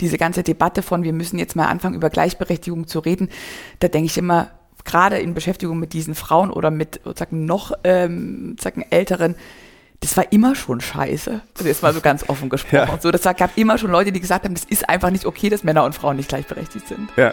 Diese ganze Debatte von, wir müssen jetzt mal anfangen, über Gleichberechtigung zu reden, da denke ich immer, gerade in Beschäftigung mit diesen Frauen oder mit sozusagen noch ähm, sozusagen älteren, das war immer schon scheiße. Also jetzt mal so ganz offen gesprochen. Ja. So, das gab immer schon Leute, die gesagt haben, das ist einfach nicht okay, dass Männer und Frauen nicht gleichberechtigt sind. Ja.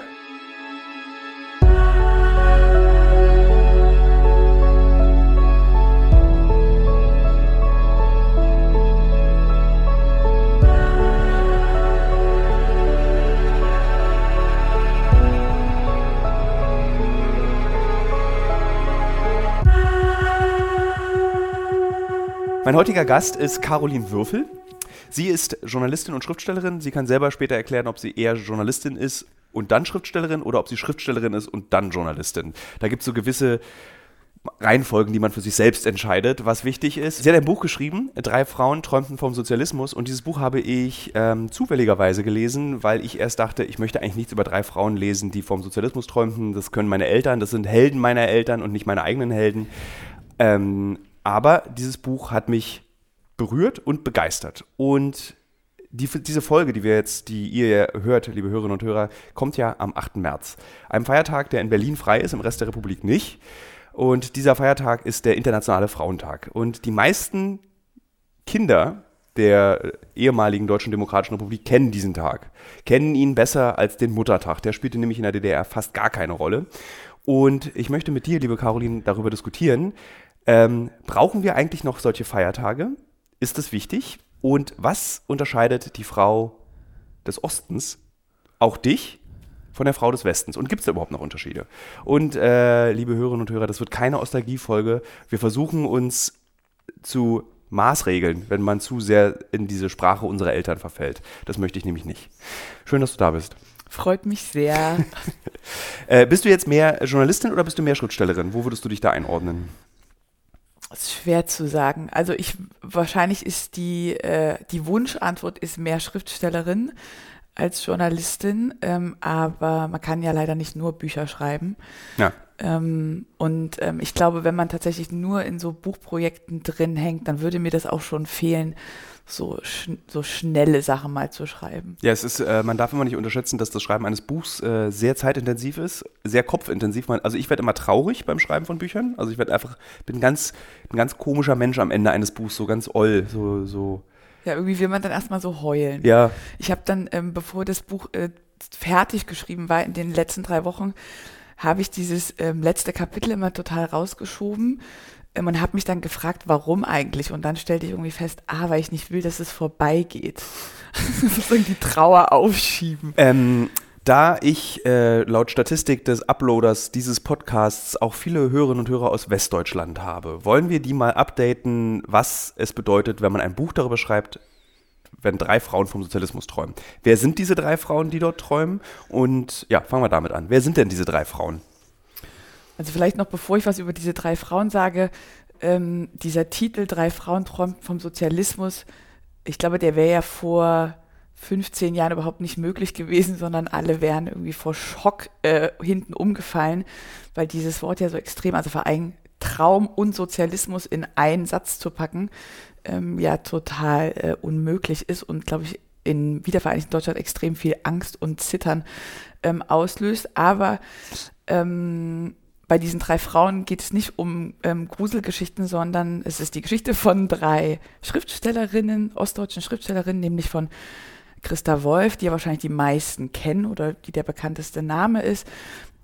Mein heutiger Gast ist Caroline Würfel. Sie ist Journalistin und Schriftstellerin. Sie kann selber später erklären, ob sie eher Journalistin ist und dann Schriftstellerin oder ob sie Schriftstellerin ist und dann Journalistin. Da gibt es so gewisse Reihenfolgen, die man für sich selbst entscheidet, was wichtig ist. Sie hat ein Buch geschrieben, Drei Frauen träumten vom Sozialismus und dieses Buch habe ich ähm, zufälligerweise gelesen, weil ich erst dachte, ich möchte eigentlich nichts über drei Frauen lesen, die vom Sozialismus träumten. Das können meine Eltern, das sind Helden meiner Eltern und nicht meine eigenen Helden. Ähm, aber dieses Buch hat mich berührt und begeistert. Und die, diese Folge, die wir jetzt, die ihr hört, liebe Hörerinnen und Hörer, kommt ja am 8. März. Einem Feiertag, der in Berlin frei ist, im Rest der Republik nicht. Und dieser Feiertag ist der Internationale Frauentag. Und die meisten Kinder der ehemaligen Deutschen Demokratischen Republik kennen diesen Tag, kennen ihn besser als den Muttertag. Der spielte nämlich in der DDR fast gar keine Rolle. Und ich möchte mit dir, liebe Caroline, darüber diskutieren, ähm, brauchen wir eigentlich noch solche Feiertage? Ist das wichtig? Und was unterscheidet die Frau des Ostens, auch dich, von der Frau des Westens? Und gibt es da überhaupt noch Unterschiede? Und äh, liebe Hörerinnen und Hörer, das wird keine Ostalgie-Folge. Wir versuchen uns zu Maßregeln, wenn man zu sehr in diese Sprache unserer Eltern verfällt. Das möchte ich nämlich nicht. Schön, dass du da bist. Freut mich sehr. äh, bist du jetzt mehr Journalistin oder bist du mehr Schriftstellerin? Wo würdest du dich da einordnen? Das ist schwer zu sagen. Also ich wahrscheinlich ist die, äh, die Wunschantwort ist mehr Schriftstellerin als Journalistin, ähm, aber man kann ja leider nicht nur Bücher schreiben. Ja. Ähm, und ähm, ich glaube, wenn man tatsächlich nur in so Buchprojekten drin hängt, dann würde mir das auch schon fehlen, so, sch so schnelle Sachen mal zu schreiben. Ja, es ist, äh, man darf immer nicht unterschätzen, dass das Schreiben eines Buchs äh, sehr zeitintensiv ist, sehr kopfintensiv. Also ich werde immer traurig beim Schreiben von Büchern. Also ich werde einfach, bin ganz, ein ganz komischer Mensch am Ende eines Buchs, so ganz oll, so, so. Ja, irgendwie will man dann erstmal so heulen. Ja. Ich habe dann, ähm, bevor das Buch äh, fertig geschrieben war, in den letzten drei Wochen, habe ich dieses ähm, letzte Kapitel immer total rausgeschoben man hat mich dann gefragt, warum eigentlich? Und dann stellte ich irgendwie fest, ah, weil ich nicht will, dass es vorbeigeht. Sozusagen die Trauer aufschieben. Ähm, da ich äh, laut Statistik des Uploaders dieses Podcasts auch viele Hörerinnen und Hörer aus Westdeutschland habe, wollen wir die mal updaten, was es bedeutet, wenn man ein Buch darüber schreibt, wenn drei Frauen vom Sozialismus träumen. Wer sind diese drei Frauen, die dort träumen? Und ja, fangen wir damit an. Wer sind denn diese drei Frauen? Also vielleicht noch bevor ich was über diese drei Frauen sage, ähm, dieser Titel Drei Frauen träumen vom Sozialismus, ich glaube, der wäre ja vor 15 Jahren überhaupt nicht möglich gewesen, sondern alle wären irgendwie vor Schock äh, hinten umgefallen, weil dieses Wort ja so extrem, also vor allem Traum und Sozialismus in einen Satz zu packen, ähm, ja total äh, unmöglich ist und glaube ich in wiedervereinigten Deutschland extrem viel Angst und Zittern ähm, auslöst. Aber ähm, bei diesen drei Frauen geht es nicht um ähm, Gruselgeschichten, sondern es ist die Geschichte von drei Schriftstellerinnen, ostdeutschen Schriftstellerinnen, nämlich von Christa Wolf, die ja wahrscheinlich die meisten kennen oder die der bekannteste Name ist,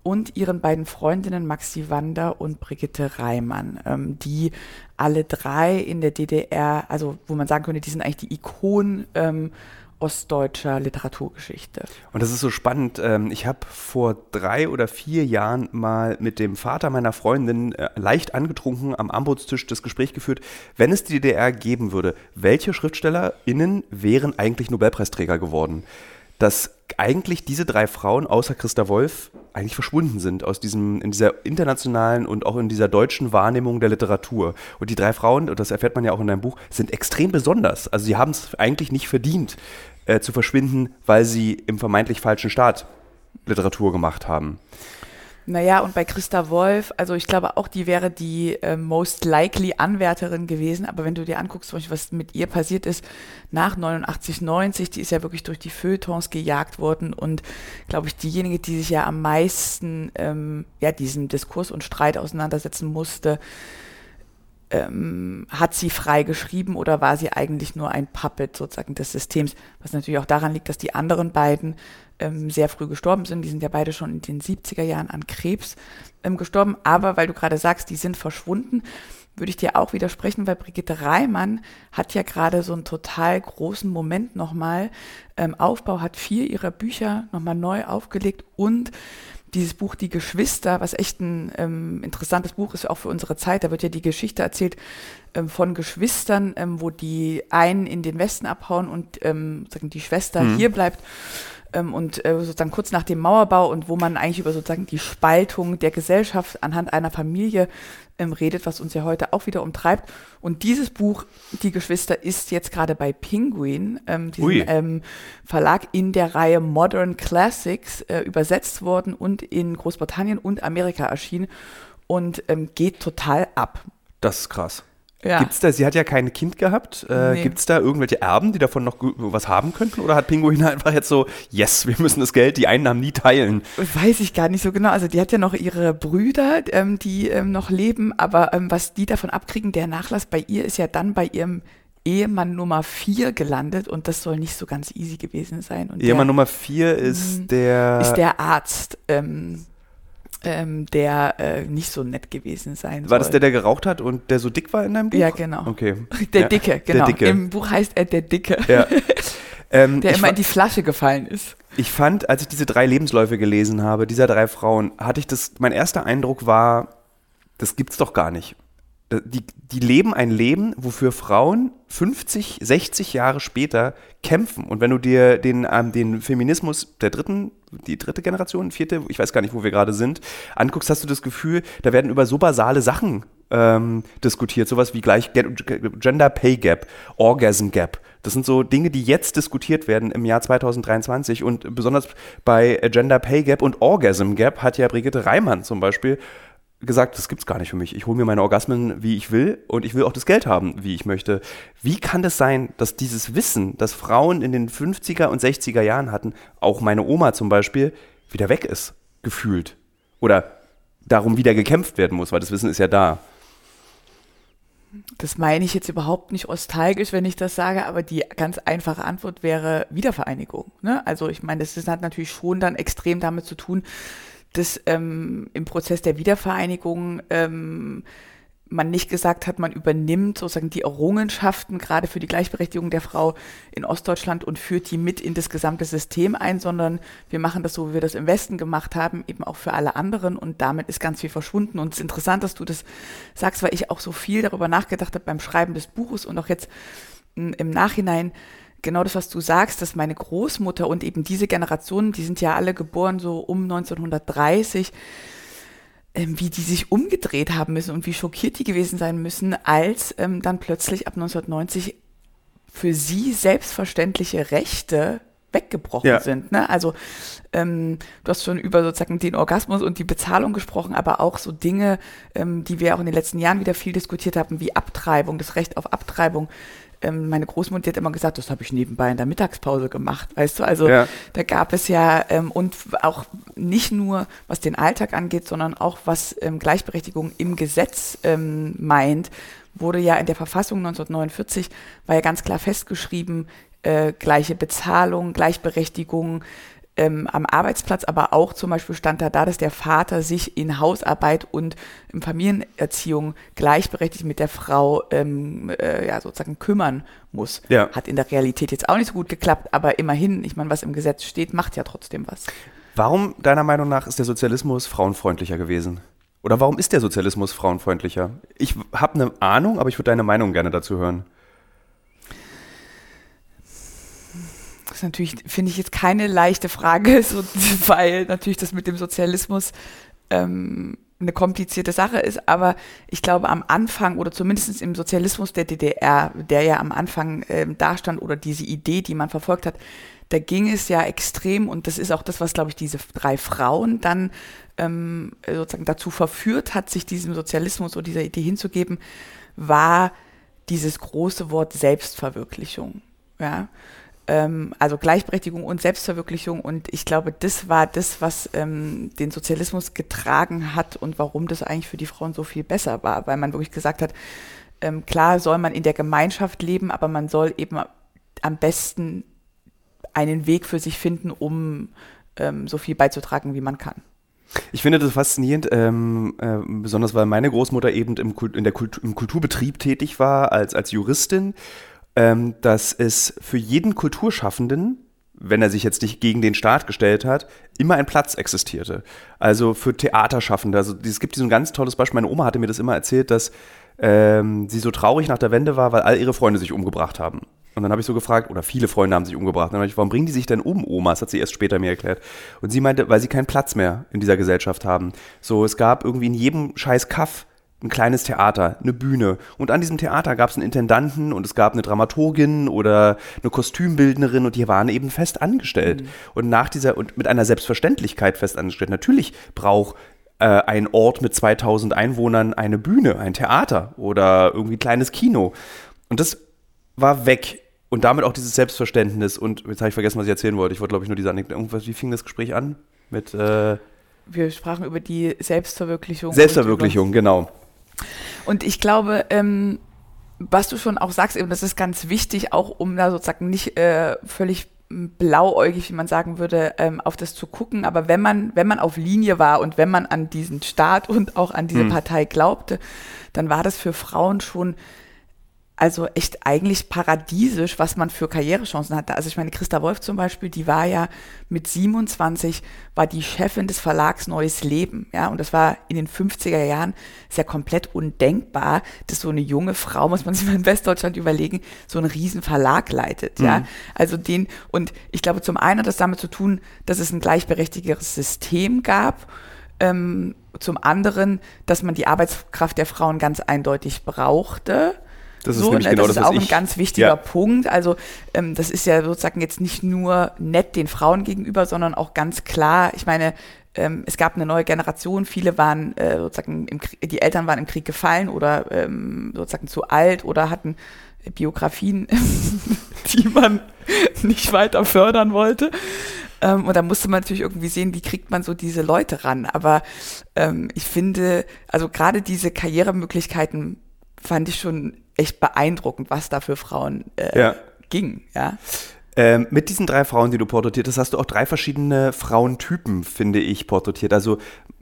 und ihren beiden Freundinnen Maxi Wander und Brigitte Reimann, ähm, die alle drei in der DDR, also wo man sagen könnte, die sind eigentlich die Ikonen ähm, ostdeutscher Literaturgeschichte. Und das ist so spannend. Ähm, ich habe vor drei oder vier Jahren mal mit dem Vater meiner Freundin äh, leicht angetrunken am Ambutstisch das Gespräch geführt, wenn es die DDR geben würde, welche SchriftstellerInnen wären eigentlich Nobelpreisträger geworden? Dass eigentlich diese drei Frauen außer Christa Wolf eigentlich verschwunden sind aus diesem, in dieser internationalen und auch in dieser deutschen Wahrnehmung der Literatur. Und die drei Frauen, und das erfährt man ja auch in deinem Buch, sind extrem besonders. Also sie haben es eigentlich nicht verdient, äh, zu verschwinden, weil sie im vermeintlich falschen Staat Literatur gemacht haben. Naja, und bei Christa Wolf, also ich glaube auch, die wäre die äh, most likely Anwärterin gewesen, aber wenn du dir anguckst, was mit ihr passiert ist nach 89, 90, die ist ja wirklich durch die Feuilletons gejagt worden. Und glaube ich, diejenige, die sich ja am meisten ähm, ja, diesem Diskurs und Streit auseinandersetzen musste, ähm, hat sie frei geschrieben oder war sie eigentlich nur ein Puppet sozusagen des Systems? Was natürlich auch daran liegt, dass die anderen beiden ähm, sehr früh gestorben sind. Die sind ja beide schon in den 70er Jahren an Krebs ähm, gestorben. Aber weil du gerade sagst, die sind verschwunden, würde ich dir auch widersprechen, weil Brigitte Reimann hat ja gerade so einen total großen Moment nochmal. Ähm, Aufbau hat vier ihrer Bücher nochmal neu aufgelegt und dieses Buch Die Geschwister, was echt ein ähm, interessantes Buch ist, auch für unsere Zeit. Da wird ja die Geschichte erzählt ähm, von Geschwistern, ähm, wo die einen in den Westen abhauen und ähm, sagen, die Schwester mhm. hier bleibt ähm, und äh, sozusagen kurz nach dem Mauerbau und wo man eigentlich über sozusagen die Spaltung der Gesellschaft anhand einer Familie ähm, redet, was uns ja heute auch wieder umtreibt. Und dieses Buch, Die Geschwister, ist jetzt gerade bei Penguin, ähm, diesem ähm, Verlag in der Reihe Modern Classics, äh, übersetzt worden und in Großbritannien und Amerika erschienen und ähm, geht total ab. Das ist krass. Ja. Gibt's da, sie hat ja kein Kind gehabt. Äh, nee. Gibt es da irgendwelche Erben, die davon noch was haben könnten? Oder hat Pinguin einfach jetzt so, yes, wir müssen das Geld, die Einnahmen nie teilen? Weiß ich gar nicht so genau. Also die hat ja noch ihre Brüder, ähm, die ähm, noch leben, aber ähm, was die davon abkriegen, der Nachlass bei ihr ist ja dann bei ihrem Ehemann Nummer 4 gelandet und das soll nicht so ganz easy gewesen sein. Und Ehemann der, Nummer 4 ist mhm. der... Ist der Arzt. Ähm, ähm, der äh, nicht so nett gewesen sein War soll. das der, der geraucht hat und der so dick war in deinem Buch? Ja, genau. Okay. Der ja. Dicke, genau. Der Dicke. Im Buch heißt er der Dicke. Ja. Ähm, der immer in die Flasche gefallen ist. Ich fand, als ich diese drei Lebensläufe gelesen habe, dieser drei Frauen, hatte ich das, mein erster Eindruck war, das gibt's doch gar nicht. Die, die leben ein Leben, wofür Frauen 50, 60 Jahre später kämpfen. Und wenn du dir den, ähm, den Feminismus der dritten, die dritte Generation, vierte, ich weiß gar nicht, wo wir gerade sind, anguckst, hast du das Gefühl, da werden über so basale Sachen ähm, diskutiert. Sowas wie gleich Gender Pay Gap, Orgasm Gap. Das sind so Dinge, die jetzt diskutiert werden im Jahr 2023. Und besonders bei Gender Pay Gap und Orgasm Gap hat ja Brigitte Reimann zum Beispiel gesagt, das gibt's gar nicht für mich. Ich hole mir meine Orgasmen, wie ich will und ich will auch das Geld haben, wie ich möchte. Wie kann das sein, dass dieses Wissen, das Frauen in den 50er und 60er Jahren hatten, auch meine Oma zum Beispiel, wieder weg ist, gefühlt? Oder darum wieder gekämpft werden muss, weil das Wissen ist ja da. Das meine ich jetzt überhaupt nicht nostalgisch, wenn ich das sage, aber die ganz einfache Antwort wäre Wiedervereinigung. Ne? Also ich meine, das hat natürlich schon dann extrem damit zu tun, dass ähm, im Prozess der Wiedervereinigung ähm, man nicht gesagt hat, man übernimmt sozusagen die Errungenschaften gerade für die Gleichberechtigung der Frau in Ostdeutschland und führt die mit in das gesamte System ein, sondern wir machen das so, wie wir das im Westen gemacht haben, eben auch für alle anderen und damit ist ganz viel verschwunden. Und es ist interessant, dass du das sagst, weil ich auch so viel darüber nachgedacht habe beim Schreiben des Buches und auch jetzt im Nachhinein, genau das, was du sagst, dass meine Großmutter und eben diese Generationen, die sind ja alle geboren so um 1930, ähm, wie die sich umgedreht haben müssen und wie schockiert die gewesen sein müssen, als ähm, dann plötzlich ab 1990 für sie selbstverständliche Rechte weggebrochen ja. sind. Ne? Also ähm, du hast schon über sozusagen den Orgasmus und die Bezahlung gesprochen, aber auch so Dinge, ähm, die wir auch in den letzten Jahren wieder viel diskutiert haben, wie Abtreibung, das Recht auf Abtreibung ähm, meine Großmutter hat immer gesagt, das habe ich nebenbei in der Mittagspause gemacht, weißt du? Also ja. da gab es ja ähm, und auch nicht nur was den Alltag angeht, sondern auch was ähm, Gleichberechtigung im Gesetz ähm, meint, wurde ja in der Verfassung 1949 war ja ganz klar festgeschrieben, äh, gleiche Bezahlung, Gleichberechtigung, ähm, am Arbeitsplatz, aber auch zum Beispiel stand da da, dass der Vater sich in Hausarbeit und in Familienerziehung gleichberechtigt mit der Frau ähm, äh, ja, sozusagen kümmern muss. Ja. Hat in der Realität jetzt auch nicht so gut geklappt, aber immerhin, ich meine, was im Gesetz steht, macht ja trotzdem was. Warum, deiner Meinung nach, ist der Sozialismus frauenfreundlicher gewesen? Oder warum ist der Sozialismus frauenfreundlicher? Ich habe eine Ahnung, aber ich würde deine Meinung gerne dazu hören. Ist natürlich, finde ich jetzt keine leichte Frage, so, weil natürlich das mit dem Sozialismus ähm, eine komplizierte Sache ist, aber ich glaube am Anfang oder zumindest im Sozialismus der DDR, der ja am Anfang ähm, dastand oder diese Idee, die man verfolgt hat, da ging es ja extrem, und das ist auch das, was, glaube ich, diese drei Frauen dann ähm, sozusagen dazu verführt hat, sich diesem Sozialismus oder dieser Idee hinzugeben, war dieses große Wort Selbstverwirklichung. Ja? Ähm, also Gleichberechtigung und Selbstverwirklichung. Und ich glaube, das war das, was ähm, den Sozialismus getragen hat und warum das eigentlich für die Frauen so viel besser war, weil man wirklich gesagt hat, ähm, klar soll man in der Gemeinschaft leben, aber man soll eben am besten einen Weg für sich finden, um ähm, so viel beizutragen, wie man kann. Ich finde das faszinierend, ähm, äh, besonders weil meine Großmutter eben im, Kult, in der Kultur, im Kulturbetrieb tätig war als, als Juristin, ähm, dass es für jeden Kulturschaffenden, wenn er sich jetzt nicht gegen den Staat gestellt hat, immer ein Platz existierte. Also für Theaterschaffende. Also es gibt diesen ganz tolles Beispiel. Meine Oma hatte mir das immer erzählt, dass ähm, sie so traurig nach der Wende war, weil all ihre Freunde sich umgebracht haben. Und dann habe ich so gefragt, oder viele Freunde haben sich umgebracht. Dann habe ich, warum bringen die sich denn um, Oma? Das hat sie erst später mir erklärt. Und sie meinte, weil sie keinen Platz mehr in dieser Gesellschaft haben. So, es gab irgendwie in jedem scheiß Kaff ein kleines Theater, eine Bühne. Und an diesem Theater gab es einen Intendanten und es gab eine Dramaturgin oder eine Kostümbildnerin und die waren eben fest angestellt. Mhm. Und nach dieser, und mit einer Selbstverständlichkeit fest angestellt. Natürlich braucht äh, ein Ort mit 2000 Einwohnern eine Bühne, ein Theater oder irgendwie ein kleines Kino. Und das war weg und damit auch dieses Selbstverständnis. Und jetzt habe ich vergessen, was ich erzählen wollte. Ich wollte, glaube ich, nur diese Anekdote. Wie fing das Gespräch an? Mit. Äh Wir sprachen über die Selbstverwirklichung. Selbstverwirklichung, genau. Und ich glaube, ähm, was du schon auch sagst, eben, das ist ganz wichtig, auch um da sozusagen nicht äh, völlig blauäugig, wie man sagen würde, ähm, auf das zu gucken. Aber wenn man, wenn man auf Linie war und wenn man an diesen Staat und auch an diese hm. Partei glaubte, dann war das für Frauen schon also echt eigentlich paradiesisch, was man für Karrierechancen hatte. Also ich meine, Christa Wolf zum Beispiel, die war ja mit 27, war die Chefin des Verlags Neues Leben, ja, und das war in den 50er Jahren sehr komplett undenkbar, dass so eine junge Frau, muss man sich mal in Westdeutschland überlegen, so einen riesen Verlag leitet, mhm. ja. Also den, und ich glaube, zum einen hat das damit zu tun, dass es ein gleichberechtigteres System gab, ähm, zum anderen, dass man die Arbeitskraft der Frauen ganz eindeutig brauchte, das ist, so, nämlich ne, genau das, das ist auch ein ganz wichtiger ja. Punkt. Also ähm, das ist ja sozusagen jetzt nicht nur nett den Frauen gegenüber, sondern auch ganz klar, ich meine, ähm, es gab eine neue Generation, viele waren äh, sozusagen, im Krieg, die Eltern waren im Krieg gefallen oder ähm, sozusagen zu alt oder hatten Biografien, die man nicht weiter fördern wollte. Ähm, und da musste man natürlich irgendwie sehen, wie kriegt man so diese Leute ran. Aber ähm, ich finde, also gerade diese Karrieremöglichkeiten fand ich schon echt beeindruckend, was da für Frauen äh, ja. ging, ja. Ähm, mit diesen drei Frauen, die du porträtiert hast, hast du auch drei verschiedene Frauentypen, finde ich, porträtiert. Also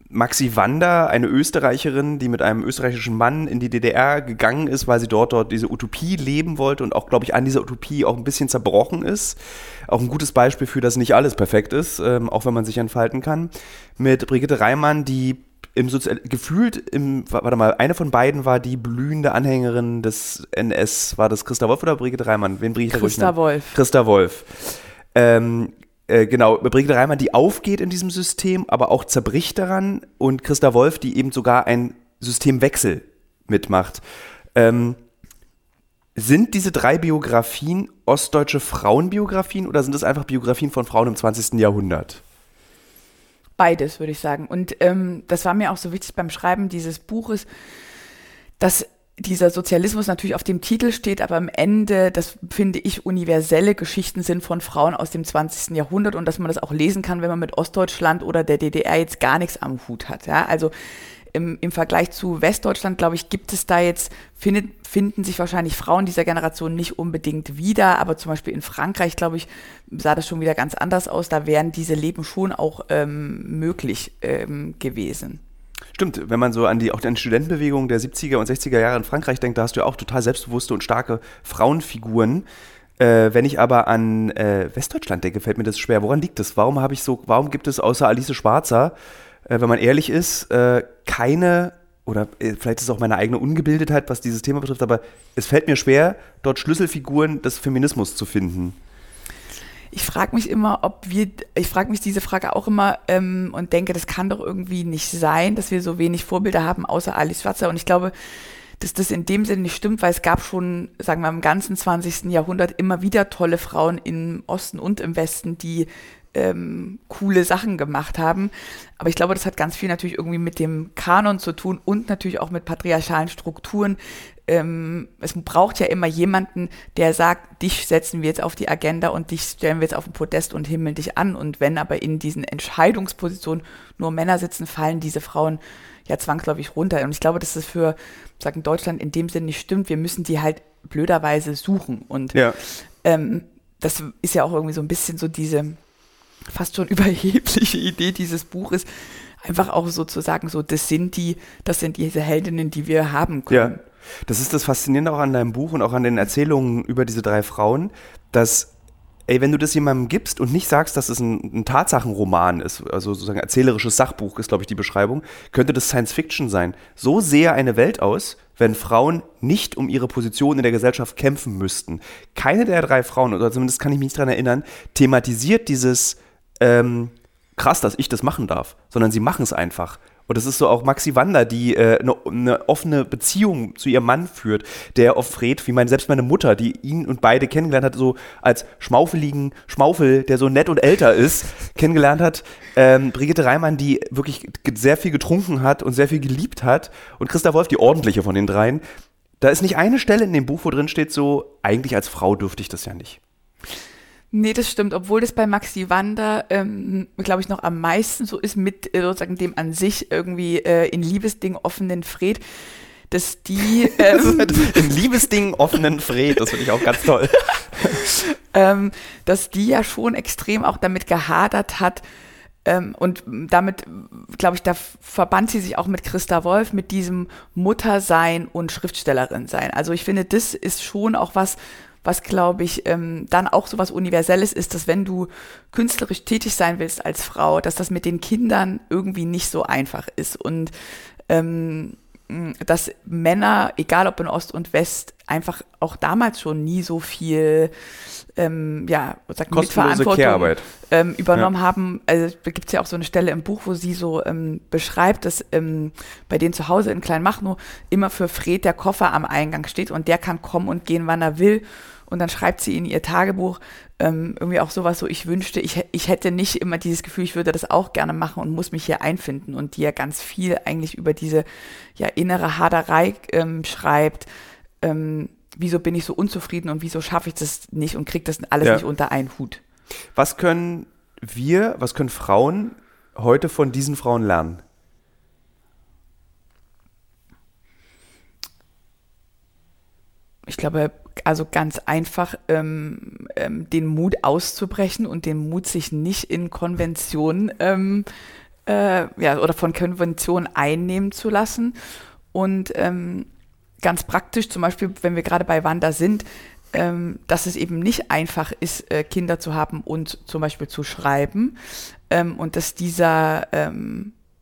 Maxi Wander, eine Österreicherin, die mit einem österreichischen Mann in die DDR gegangen ist, weil sie dort dort diese Utopie leben wollte und auch, glaube ich, an dieser Utopie auch ein bisschen zerbrochen ist. Auch ein gutes Beispiel für, dass nicht alles perfekt ist, ähm, auch wenn man sich entfalten kann. Mit Brigitte Reimann, die im Sozial gefühlt im, warte mal, eine von beiden war die blühende Anhängerin des NS. War das Christa Wolf oder Brigitte Reimann? Wen ich Christa Wolf. Christa Wolf. Ähm, äh, genau, Brigitte Reimann, die aufgeht in diesem System, aber auch zerbricht daran. Und Christa Wolf, die eben sogar ein Systemwechsel mitmacht. Ähm, sind diese drei Biografien ostdeutsche Frauenbiografien oder sind es einfach Biografien von Frauen im 20. Jahrhundert? Beides, würde ich sagen. Und ähm, das war mir auch so wichtig beim Schreiben dieses Buches, dass dieser Sozialismus natürlich auf dem Titel steht, aber am Ende, das finde ich, universelle Geschichten sind von Frauen aus dem 20. Jahrhundert und dass man das auch lesen kann, wenn man mit Ostdeutschland oder der DDR jetzt gar nichts am Hut hat. Ja? Also im, im Vergleich zu Westdeutschland, glaube ich, gibt es da jetzt, findet, finden sich wahrscheinlich Frauen dieser Generation nicht unbedingt wieder, aber zum Beispiel in Frankreich, glaube ich, sah das schon wieder ganz anders aus. Da wären diese Leben schon auch ähm, möglich ähm, gewesen. Stimmt, wenn man so an die, auch an die Studentenbewegung der 70er und 60er Jahre in Frankreich denkt, da hast du ja auch total selbstbewusste und starke Frauenfiguren. Äh, wenn ich aber an äh, Westdeutschland denke, fällt mir das schwer. Woran liegt das? Warum habe ich so, warum gibt es außer Alice Schwarzer äh, wenn man ehrlich ist, äh, keine, oder äh, vielleicht ist es auch meine eigene Ungebildetheit, was dieses Thema betrifft, aber es fällt mir schwer, dort Schlüsselfiguren des Feminismus zu finden. Ich frage mich immer, ob wir, ich frage mich diese Frage auch immer ähm, und denke, das kann doch irgendwie nicht sein, dass wir so wenig Vorbilder haben, außer Alice Schwarzer. Und ich glaube, dass das in dem Sinne nicht stimmt, weil es gab schon, sagen wir, im ganzen 20. Jahrhundert immer wieder tolle Frauen im Osten und im Westen, die ähm, coole Sachen gemacht haben. Aber ich glaube, das hat ganz viel natürlich irgendwie mit dem Kanon zu tun und natürlich auch mit patriarchalen Strukturen. Ähm, es braucht ja immer jemanden, der sagt, dich setzen wir jetzt auf die Agenda und dich stellen wir jetzt auf den Podest und himmeln dich an. Und wenn aber in diesen Entscheidungspositionen nur Männer sitzen, fallen diese Frauen ja zwangsläufig runter. Und ich glaube, dass das für sagen Deutschland in dem Sinne nicht stimmt. Wir müssen die halt blöderweise suchen. Und ja. ähm, das ist ja auch irgendwie so ein bisschen so diese fast schon überhebliche Idee dieses Buches, einfach auch sozusagen so, das sind die, das sind diese Heldinnen, die wir haben können. Ja. Das ist das Faszinierende auch an deinem Buch und auch an den Erzählungen über diese drei Frauen, dass ey, wenn du das jemandem gibst und nicht sagst, dass es ein, ein Tatsachenroman ist, also sozusagen erzählerisches Sachbuch ist, glaube ich, die Beschreibung, könnte das Science Fiction sein. So sähe eine Welt aus, wenn Frauen nicht um ihre Position in der Gesellschaft kämpfen müssten. Keine der drei Frauen, oder zumindest kann ich mich nicht daran erinnern, thematisiert dieses ähm, krass, dass ich das machen darf, sondern sie machen es einfach. Und das ist so auch Maxi Wander, die äh, eine, ne offene Beziehung zu ihrem Mann führt, der auf Fred, wie mein, selbst meine Mutter, die ihn und beide kennengelernt hat, so als schmaufeligen Schmaufel, der so nett und älter ist, kennengelernt hat. Ähm, Brigitte Reimann, die wirklich sehr viel getrunken hat und sehr viel geliebt hat. Und Christa Wolf, die ordentliche von den dreien. Da ist nicht eine Stelle in dem Buch, wo drin steht so, eigentlich als Frau dürfte ich das ja nicht. Nee, das stimmt, obwohl das bei Maxi Wander, ähm, glaube ich, noch am meisten so ist mit äh, sozusagen dem an sich irgendwie äh, in Liebesding offenen Fred, dass die ähm, in Liebesding offenen Fred, das finde ich auch ganz toll. ähm, dass die ja schon extrem auch damit gehadert hat, ähm, und damit, glaube ich, da verband sie sich auch mit Christa Wolf, mit diesem Muttersein und Schriftstellerin sein. Also ich finde, das ist schon auch was, was glaube ich ähm, dann auch so was Universelles ist, dass wenn du künstlerisch tätig sein willst als Frau, dass das mit den Kindern irgendwie nicht so einfach ist und ähm, dass Männer, egal ob in Ost und West, einfach auch damals schon nie so viel ähm, ja, sag, Mitverantwortung ähm, übernommen ja. haben. Also da gibt es ja auch so eine Stelle im Buch, wo sie so ähm, beschreibt, dass ähm, bei denen zu Hause in Kleinmachnow immer für Fred der Koffer am Eingang steht und der kann kommen und gehen, wann er will. Und dann schreibt sie in ihr Tagebuch ähm, irgendwie auch sowas so, ich wünschte, ich, ich hätte nicht immer dieses Gefühl, ich würde das auch gerne machen und muss mich hier einfinden. Und die ja ganz viel eigentlich über diese ja, innere Haderei ähm, schreibt. Ähm, wieso bin ich so unzufrieden und wieso schaffe ich das nicht und kriege das alles ja. nicht unter einen Hut. Was können wir, was können Frauen heute von diesen Frauen lernen? Ich glaube, also ganz einfach ähm, ähm, den Mut auszubrechen und den Mut, sich nicht in Konventionen ähm, äh, ja, oder von Konventionen einnehmen zu lassen. Und ähm, ganz praktisch, zum Beispiel, wenn wir gerade bei Wanda sind, ähm, dass es eben nicht einfach ist, äh, Kinder zu haben und zum Beispiel zu schreiben. Ähm, und dass dieser,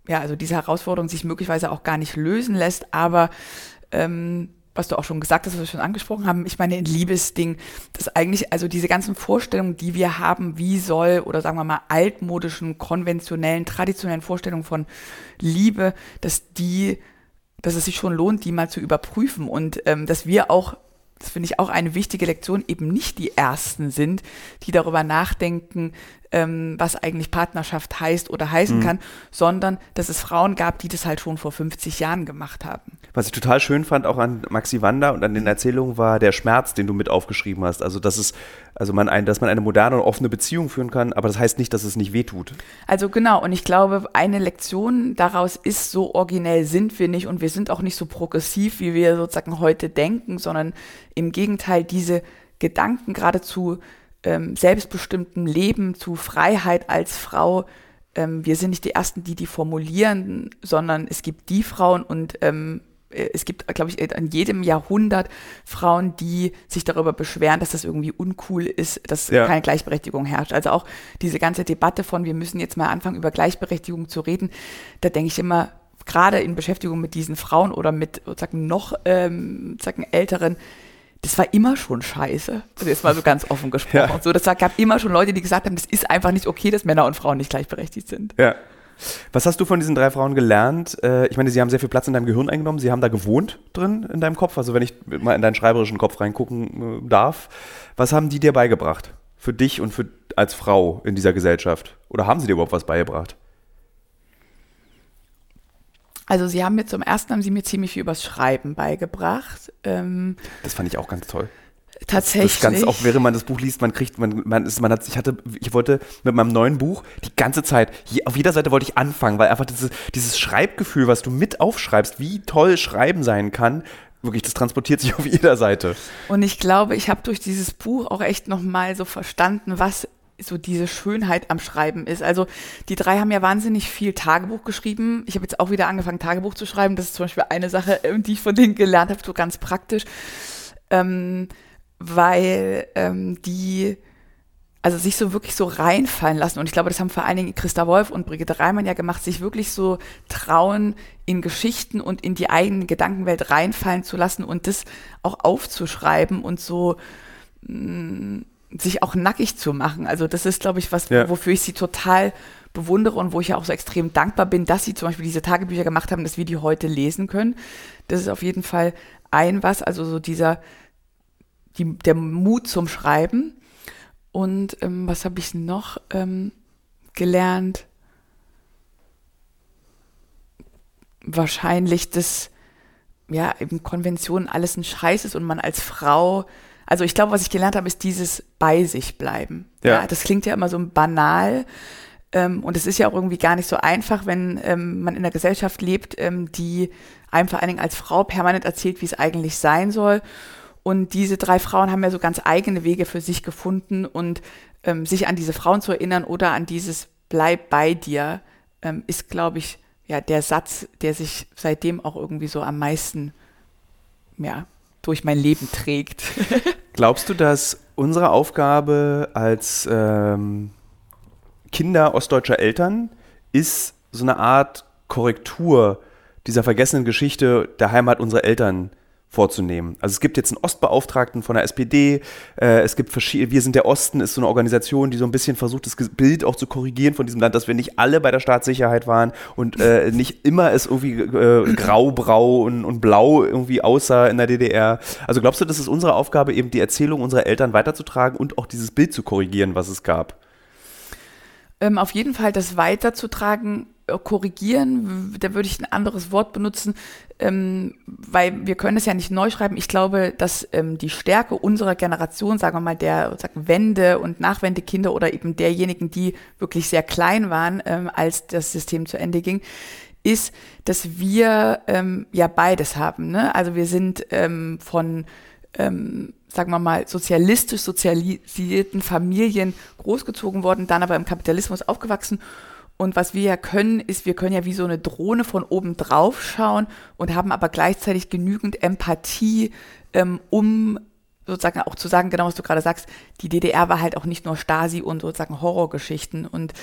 ja, also diese Herausforderung sich möglicherweise auch gar nicht lösen lässt, aber ähm, was du auch schon gesagt hast, was wir schon angesprochen haben, ich meine, ein Liebesding, das eigentlich, also diese ganzen Vorstellungen, die wir haben, wie soll, oder sagen wir mal, altmodischen, konventionellen, traditionellen Vorstellungen von Liebe, dass die, dass es sich schon lohnt, die mal zu überprüfen. Und ähm, dass wir auch das finde ich auch eine wichtige Lektion, eben nicht die Ersten sind, die darüber nachdenken, ähm, was eigentlich Partnerschaft heißt oder heißen mhm. kann, sondern dass es Frauen gab, die das halt schon vor 50 Jahren gemacht haben. Was ich total schön fand, auch an Maxi Wander und an den Erzählungen, war der Schmerz, den du mit aufgeschrieben hast. Also, dass es, also man ein, dass man eine moderne und offene Beziehung führen kann, aber das heißt nicht, dass es nicht wehtut. Also genau, und ich glaube, eine Lektion daraus ist, so originell sind wir nicht und wir sind auch nicht so progressiv, wie wir sozusagen heute denken, sondern im Gegenteil, diese Gedanken geradezu ähm, selbstbestimmtem Leben, zu Freiheit als Frau, ähm, wir sind nicht die Ersten, die die formulieren, sondern es gibt die Frauen und ähm, äh, es gibt, glaube ich, in jedem Jahrhundert Frauen, die sich darüber beschweren, dass das irgendwie uncool ist, dass ja. keine Gleichberechtigung herrscht. Also auch diese ganze Debatte von, wir müssen jetzt mal anfangen, über Gleichberechtigung zu reden, da denke ich immer, gerade in Beschäftigung mit diesen Frauen oder mit sozusagen noch ähm, sozusagen älteren, das war immer schon scheiße. Also jetzt mal so ganz offen gesprochen. Ja. So, das gab immer schon Leute, die gesagt haben, das ist einfach nicht okay, dass Männer und Frauen nicht gleichberechtigt sind. Ja. Was hast du von diesen drei Frauen gelernt? Äh, ich meine, sie haben sehr viel Platz in deinem Gehirn eingenommen. Sie haben da gewohnt drin in deinem Kopf. Also wenn ich mal in deinen schreiberischen Kopf reingucken äh, darf. Was haben die dir beigebracht? Für dich und für als Frau in dieser Gesellschaft? Oder haben sie dir überhaupt was beigebracht? Also sie haben mir zum ersten haben sie mir ziemlich viel übers Schreiben beigebracht. Ähm, das fand ich auch ganz toll. Tatsächlich. Das ganz, auch während man das Buch liest, man kriegt, man, man, ist, man hat, ich hatte, ich wollte mit meinem neuen Buch die ganze Zeit, je, auf jeder Seite wollte ich anfangen, weil einfach dieses, dieses Schreibgefühl, was du mit aufschreibst, wie toll Schreiben sein kann, wirklich, das transportiert sich auf jeder Seite. Und ich glaube, ich habe durch dieses Buch auch echt nochmal so verstanden, was so diese Schönheit am Schreiben ist. Also die drei haben ja wahnsinnig viel Tagebuch geschrieben. Ich habe jetzt auch wieder angefangen, Tagebuch zu schreiben. Das ist zum Beispiel eine Sache, ähm, die ich von denen gelernt habe, so ganz praktisch. Ähm, weil ähm, die also sich so wirklich so reinfallen lassen. Und ich glaube, das haben vor allen Dingen Christa Wolf und Brigitte Reimann ja gemacht, sich wirklich so trauen, in Geschichten und in die eigene Gedankenwelt reinfallen zu lassen und das auch aufzuschreiben und so mh, mm, sich auch nackig zu machen. Also das ist, glaube ich, was, ja. wofür ich sie total bewundere und wo ich ja auch so extrem dankbar bin, dass sie zum Beispiel diese Tagebücher gemacht haben, dass wir die heute lesen können. Das ist auf jeden Fall ein was, also so dieser, die, der Mut zum Schreiben. Und ähm, was habe ich noch ähm, gelernt? Wahrscheinlich, dass ja eben Konventionen alles ein Scheiß ist und man als Frau, also ich glaube, was ich gelernt habe, ist dieses bei sich bleiben. Ja. ja das klingt ja immer so banal. Ähm, und es ist ja auch irgendwie gar nicht so einfach, wenn ähm, man in einer Gesellschaft lebt, ähm, die einem vor allen Dingen als Frau permanent erzählt, wie es eigentlich sein soll. Und diese drei Frauen haben ja so ganz eigene Wege für sich gefunden und ähm, sich an diese Frauen zu erinnern oder an dieses Bleib bei dir ähm, ist, glaube ich, ja der Satz, der sich seitdem auch irgendwie so am meisten ja, durch mein Leben trägt. Glaubst du, dass unsere Aufgabe als ähm, Kinder ostdeutscher Eltern ist so eine Art Korrektur dieser vergessenen Geschichte der Heimat unserer Eltern vorzunehmen. Also es gibt jetzt einen Ostbeauftragten von der SPD, äh, es gibt verschiedene, Wir sind der Osten ist so eine Organisation, die so ein bisschen versucht, das Bild auch zu korrigieren von diesem Land, dass wir nicht alle bei der Staatssicherheit waren und äh, nicht immer es irgendwie äh, grau, brau und, und blau irgendwie aussah in der DDR. Also glaubst du, das ist unsere Aufgabe, eben die Erzählung unserer Eltern weiterzutragen und auch dieses Bild zu korrigieren, was es gab? Ähm, auf jeden Fall das weiterzutragen, korrigieren, da würde ich ein anderes Wort benutzen, ähm, weil wir können es ja nicht neu schreiben. Ich glaube, dass ähm, die Stärke unserer Generation, sagen wir mal, der sagen, Wende- und Nachwendekinder oder eben derjenigen, die wirklich sehr klein waren, ähm, als das System zu Ende ging, ist, dass wir ähm, ja beides haben. Ne? Also wir sind ähm, von ähm, sagen wir mal, sozialistisch sozialisierten Familien großgezogen worden, dann aber im Kapitalismus aufgewachsen und was wir ja können, ist, wir können ja wie so eine Drohne von oben drauf schauen und haben aber gleichzeitig genügend Empathie, ähm, um sozusagen auch zu sagen, genau was du gerade sagst, die DDR war halt auch nicht nur Stasi und sozusagen Horrorgeschichten. Und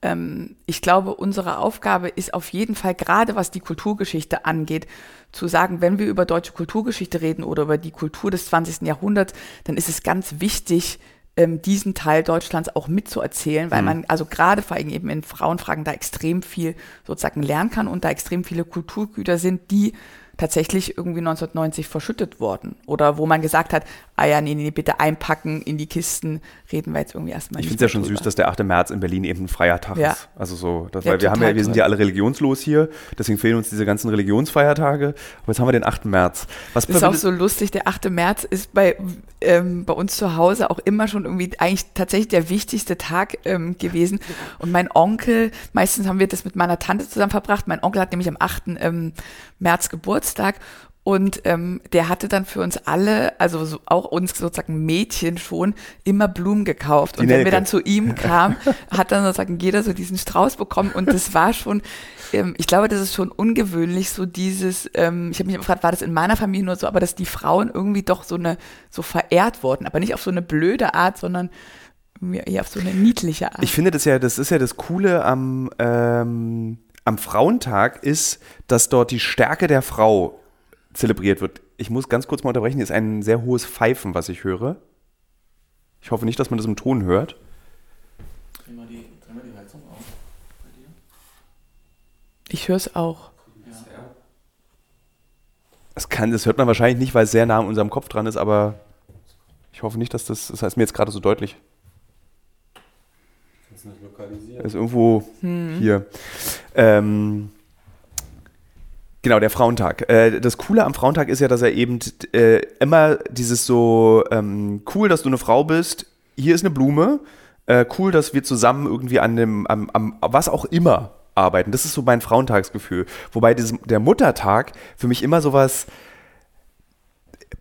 ähm, ich glaube, unsere Aufgabe ist auf jeden Fall, gerade was die Kulturgeschichte angeht, zu sagen, wenn wir über deutsche Kulturgeschichte reden oder über die Kultur des 20. Jahrhunderts, dann ist es ganz wichtig, ähm, diesen Teil Deutschlands auch mitzuerzählen, weil mhm. man also gerade vor allem eben in Frauenfragen da extrem viel sozusagen lernen kann und da extrem viele Kulturgüter sind, die tatsächlich irgendwie 1990 verschüttet worden. Oder wo man gesagt hat, ah ja, nee, nee, bitte einpacken in die Kisten, reden wir jetzt irgendwie erstmal Ich finde es ja schon drüber. süß, dass der 8. März in Berlin eben ein freier Tag ja. ist. Also so, das, ja, weil wir haben ja, wir sind ja alle religionslos hier, deswegen fehlen uns diese ganzen Religionsfeiertage. Aber jetzt haben wir den 8. März. Was das ist auch so lustig, der 8. März ist bei, ähm, bei uns zu Hause auch immer schon irgendwie eigentlich tatsächlich der wichtigste Tag ähm, gewesen. Und mein Onkel, meistens haben wir das mit meiner Tante zusammen verbracht. Mein Onkel hat nämlich am 8. Ähm, März Geburtstag und ähm, der hatte dann für uns alle, also so auch uns sozusagen Mädchen schon, immer Blumen gekauft. Die und wenn wir dann zu ihm kamen, hat dann sozusagen jeder so diesen Strauß bekommen. Und das war schon, ähm, ich glaube, das ist schon ungewöhnlich, so dieses, ähm, ich habe mich gefragt, war das in meiner Familie nur so, aber dass die Frauen irgendwie doch so eine, so verehrt wurden, aber nicht auf so eine blöde Art, sondern eher auf so eine niedliche Art. Ich finde das ja, das ist ja das Coole am, ähm, am Frauentag ist, dass dort die Stärke der Frau zelebriert wird. Ich muss ganz kurz mal unterbrechen, hier ist ein sehr hohes Pfeifen, was ich höre. Ich hoffe nicht, dass man das im Ton hört. Dreh mal die, dreh mal die Heizung auf bei dir. Ich höre es auch. Das, kann, das hört man wahrscheinlich nicht, weil es sehr nah an unserem Kopf dran ist, aber ich hoffe nicht, dass das, das heißt mir jetzt gerade so deutlich. Kannst nicht lokalisieren. Ist irgendwo hm. hier. Ähm, Genau, der Frauentag. Äh, das Coole am Frauentag ist ja, dass er eben äh, immer dieses so ähm, cool, dass du eine Frau bist. Hier ist eine Blume. Äh, cool, dass wir zusammen irgendwie an dem, am, am, was auch immer arbeiten. Das ist so mein Frauentagsgefühl. Wobei dieses, der Muttertag für mich immer sowas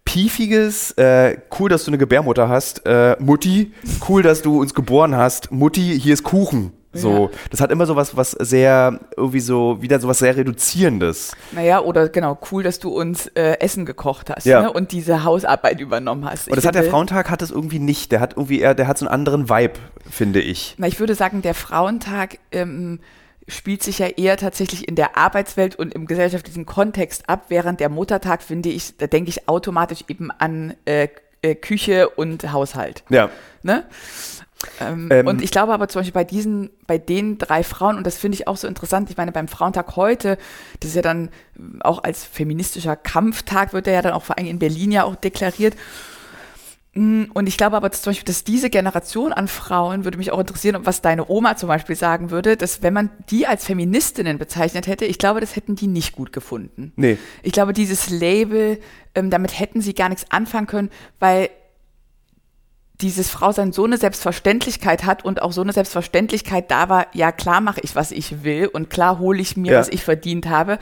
piefiges, äh, cool, dass du eine Gebärmutter hast, äh, Mutti, cool, dass du uns geboren hast, Mutti, hier ist Kuchen. So, ja. das hat immer so was, was sehr, irgendwie so, wieder so was sehr Reduzierendes. Naja, oder genau, cool, dass du uns äh, Essen gekocht hast ja. ne? und diese Hausarbeit übernommen hast. Und das hat der Frauentag hat es irgendwie nicht. Der hat irgendwie eher, der hat so einen anderen Vibe, finde ich. Na, ich würde sagen, der Frauentag ähm, spielt sich ja eher tatsächlich in der Arbeitswelt und im gesellschaftlichen Kontext ab, während der Muttertag, finde ich, da denke ich automatisch eben an äh, äh, Küche und Haushalt. Ja. Ne? Ähm, ähm, und ich glaube aber zum Beispiel bei diesen, bei den drei Frauen, und das finde ich auch so interessant, ich meine, beim Frauentag heute, das ist ja dann auch als feministischer Kampftag, wird er ja dann auch vor allem in Berlin ja auch deklariert. Mm, und ich glaube aber zum Beispiel, dass diese Generation an Frauen, würde mich auch interessieren, was deine Oma zum Beispiel sagen würde, dass wenn man die als Feministinnen bezeichnet hätte, ich glaube, das hätten die nicht gut gefunden. Nee. Ich glaube, dieses Label, ähm, damit hätten sie gar nichts anfangen können, weil dieses Frausein so eine Selbstverständlichkeit hat und auch so eine Selbstverständlichkeit da war, ja klar mache ich, was ich will und klar hole ich mir, ja. was ich verdient habe,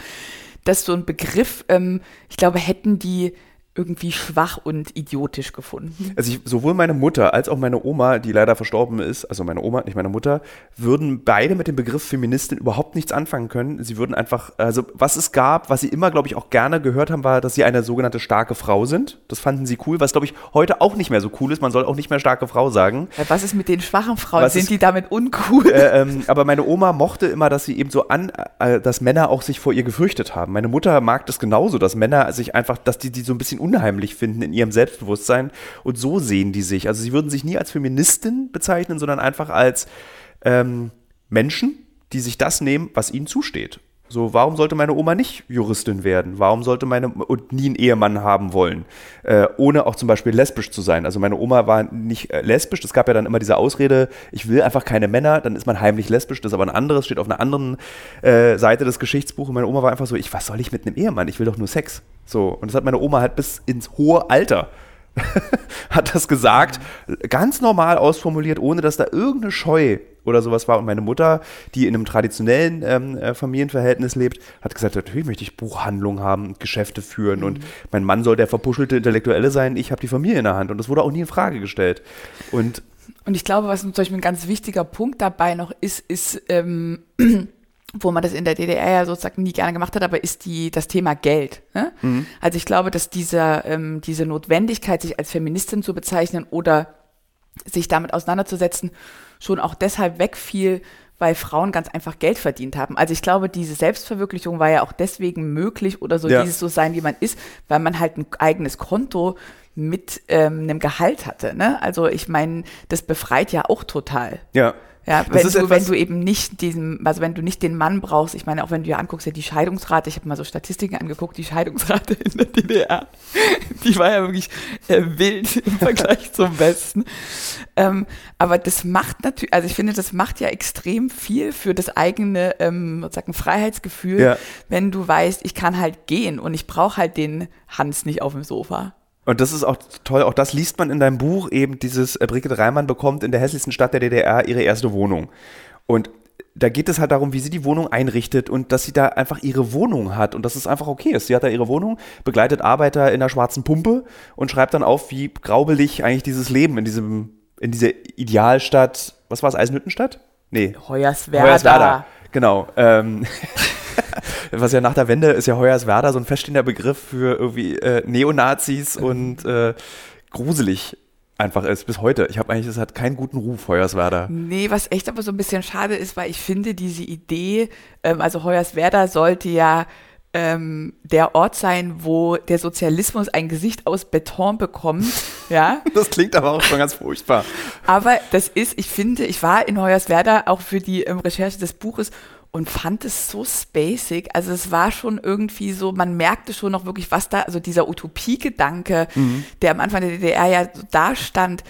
dass so ein Begriff, ähm, ich glaube, hätten die irgendwie schwach und idiotisch gefunden. Also ich, sowohl meine Mutter als auch meine Oma, die leider verstorben ist, also meine Oma, nicht meine Mutter, würden beide mit dem Begriff Feministin überhaupt nichts anfangen können. Sie würden einfach, also was es gab, was sie immer, glaube ich, auch gerne gehört haben, war, dass sie eine sogenannte starke Frau sind. Das fanden sie cool, was, glaube ich, heute auch nicht mehr so cool ist. Man soll auch nicht mehr starke Frau sagen. Was ist mit den schwachen Frauen? Was sind ist, die damit uncool? Äh, ähm, aber meine Oma mochte immer, dass sie eben so an, äh, dass Männer auch sich vor ihr gefürchtet haben. Meine Mutter mag das genauso, dass Männer sich einfach, dass die die so ein bisschen unheimlich finden in ihrem Selbstbewusstsein. Und so sehen die sich. Also sie würden sich nie als Feministin bezeichnen, sondern einfach als ähm, Menschen, die sich das nehmen, was ihnen zusteht. So, warum sollte meine Oma nicht Juristin werden? Warum sollte meine und nie einen Ehemann haben wollen, äh, ohne auch zum Beispiel lesbisch zu sein? Also meine Oma war nicht äh, lesbisch. Es gab ja dann immer diese Ausrede: Ich will einfach keine Männer. Dann ist man heimlich lesbisch. Das ist aber ein anderes, steht auf einer anderen äh, Seite des Geschichtsbuches. Meine Oma war einfach so: Ich was soll ich mit einem Ehemann? Ich will doch nur Sex. So und das hat meine Oma halt bis ins hohe Alter hat das gesagt, ganz normal ausformuliert, ohne dass da irgendeine Scheu oder sowas war. Und meine Mutter, die in einem traditionellen ähm, äh, Familienverhältnis lebt, hat gesagt, natürlich möchte ich Buchhandlungen haben, Geschäfte führen mhm. und mein Mann soll der verpuschelte Intellektuelle sein, ich habe die Familie in der Hand. Und das wurde auch nie in Frage gestellt. Und und ich glaube, was zum Beispiel ein ganz wichtiger Punkt dabei noch ist, ist, ähm, wo man das in der DDR ja sozusagen nie gerne gemacht hat, aber ist die, das Thema Geld. Ne? Mhm. Also ich glaube, dass dieser, ähm, diese Notwendigkeit, sich als Feministin zu bezeichnen oder sich damit auseinanderzusetzen, schon auch deshalb wegfiel, weil Frauen ganz einfach Geld verdient haben. Also ich glaube, diese Selbstverwirklichung war ja auch deswegen möglich oder so ja. dieses so sein, wie man ist, weil man halt ein eigenes Konto mit ähm, einem Gehalt hatte. Ne? Also ich meine, das befreit ja auch total. Ja. Ja, wenn du, wenn du eben nicht diesen, also wenn du nicht den Mann brauchst, ich meine, auch wenn du dir anguckst, ja die Scheidungsrate, ich habe mal so Statistiken angeguckt, die Scheidungsrate in der DDR, die war ja wirklich äh, wild im Vergleich zum Westen. Ähm, aber das macht natürlich, also ich finde, das macht ja extrem viel für das eigene ähm, sozusagen Freiheitsgefühl, ja. wenn du weißt, ich kann halt gehen und ich brauche halt den Hans nicht auf dem Sofa. Und das ist auch toll, auch das liest man in deinem Buch, eben dieses äh, Brigitte Reimann bekommt in der hässlichsten Stadt der DDR ihre erste Wohnung. Und da geht es halt darum, wie sie die Wohnung einrichtet und dass sie da einfach ihre Wohnung hat und dass es einfach okay ist. Sie hat da ihre Wohnung, begleitet Arbeiter in der schwarzen Pumpe und schreibt dann auf, wie graubelig eigentlich dieses Leben in diesem, in dieser Idealstadt, was war es, Eisenhüttenstadt? Nee. Hoyerswerda. Hoyerswerda, genau. Ähm, was ja nach der Wende ist ja Hoyerswerda so ein feststehender Begriff für irgendwie äh, Neonazis mhm. und äh, gruselig einfach ist bis heute. Ich habe eigentlich, es hat keinen guten Ruf, Hoyerswerda. Nee, was echt aber so ein bisschen schade ist, weil ich finde diese Idee, ähm, also Hoyerswerda sollte ja ähm, der Ort sein, wo der Sozialismus ein Gesicht aus Beton bekommt. Ja. Das klingt aber auch schon ganz furchtbar. Aber das ist, ich finde, ich war in Hoyerswerda auch für die ähm, Recherche des Buches und fand es so spacig. Also es war schon irgendwie so, man merkte schon noch wirklich, was da, also dieser Utopiegedanke, mhm. der am Anfang der DDR ja so da stand,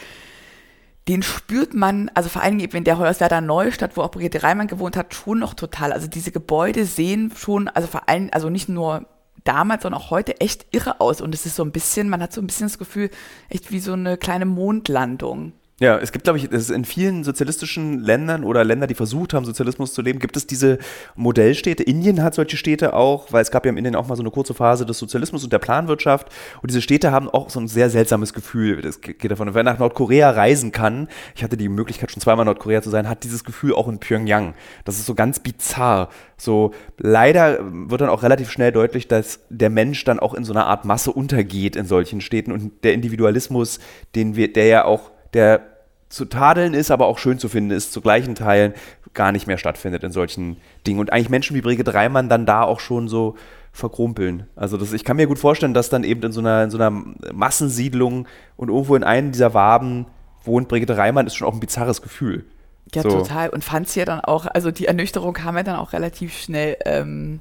den spürt man, also vor allem eben in der Hoyerswerda Neustadt, wo auch Brigitte Reimann gewohnt hat, schon noch total. Also diese Gebäude sehen schon, also vor allem, also nicht nur damals, sondern auch heute echt irre aus. Und es ist so ein bisschen, man hat so ein bisschen das Gefühl, echt wie so eine kleine Mondlandung. Ja, es gibt, glaube ich, in vielen sozialistischen Ländern oder Länder, die versucht haben, Sozialismus zu leben, gibt es diese Modellstädte. Indien hat solche Städte auch, weil es gab ja in Indien auch mal so eine kurze Phase des Sozialismus und der Planwirtschaft. Und diese Städte haben auch so ein sehr seltsames Gefühl. Das geht davon, wer nach Nordkorea reisen kann, ich hatte die Möglichkeit, schon zweimal in Nordkorea zu sein, hat dieses Gefühl auch in Pyongyang. Das ist so ganz bizarr. So, leider wird dann auch relativ schnell deutlich, dass der Mensch dann auch in so einer Art Masse untergeht in solchen Städten und der Individualismus, den wir, der ja auch der zu tadeln ist, aber auch schön zu finden ist, zu gleichen Teilen gar nicht mehr stattfindet in solchen Dingen. Und eigentlich Menschen wie Brigitte Dreimann dann da auch schon so verkrumpeln. Also das, ich kann mir gut vorstellen, dass dann eben in so einer, in so einer Massensiedlung und irgendwo in einem dieser Waben wohnt Brigitte Reimann, ist schon auch ein bizarres Gefühl. Ja, so. total. Und fand sie ja dann auch, also die Ernüchterung kam ja dann auch relativ schnell. Ähm,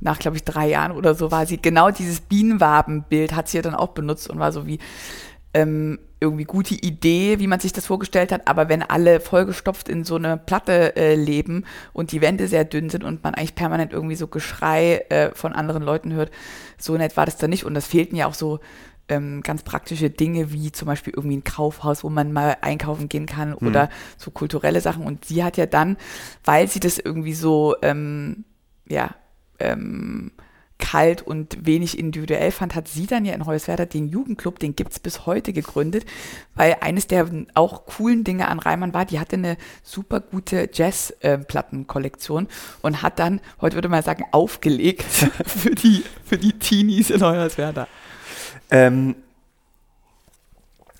nach, glaube ich, drei Jahren oder so war sie, genau dieses Bienenwabenbild hat sie ja dann auch benutzt und war so wie, ähm, irgendwie gute Idee, wie man sich das vorgestellt hat, aber wenn alle vollgestopft in so eine Platte äh, leben und die Wände sehr dünn sind und man eigentlich permanent irgendwie so Geschrei äh, von anderen Leuten hört, so nett war das dann nicht. Und das fehlten ja auch so ähm, ganz praktische Dinge wie zum Beispiel irgendwie ein Kaufhaus, wo man mal einkaufen gehen kann mhm. oder so kulturelle Sachen. Und sie hat ja dann, weil sie das irgendwie so, ähm, ja, ähm, kalt und wenig individuell fand, hat sie dann ja in Hoyerswerda den Jugendclub, den gibt es bis heute gegründet, weil eines der auch coolen Dinge an Reimann war, die hatte eine super gute Jazz-Plattenkollektion und hat dann, heute würde man sagen, aufgelegt für die, für die Teenies in Hoyerswerda. Ähm,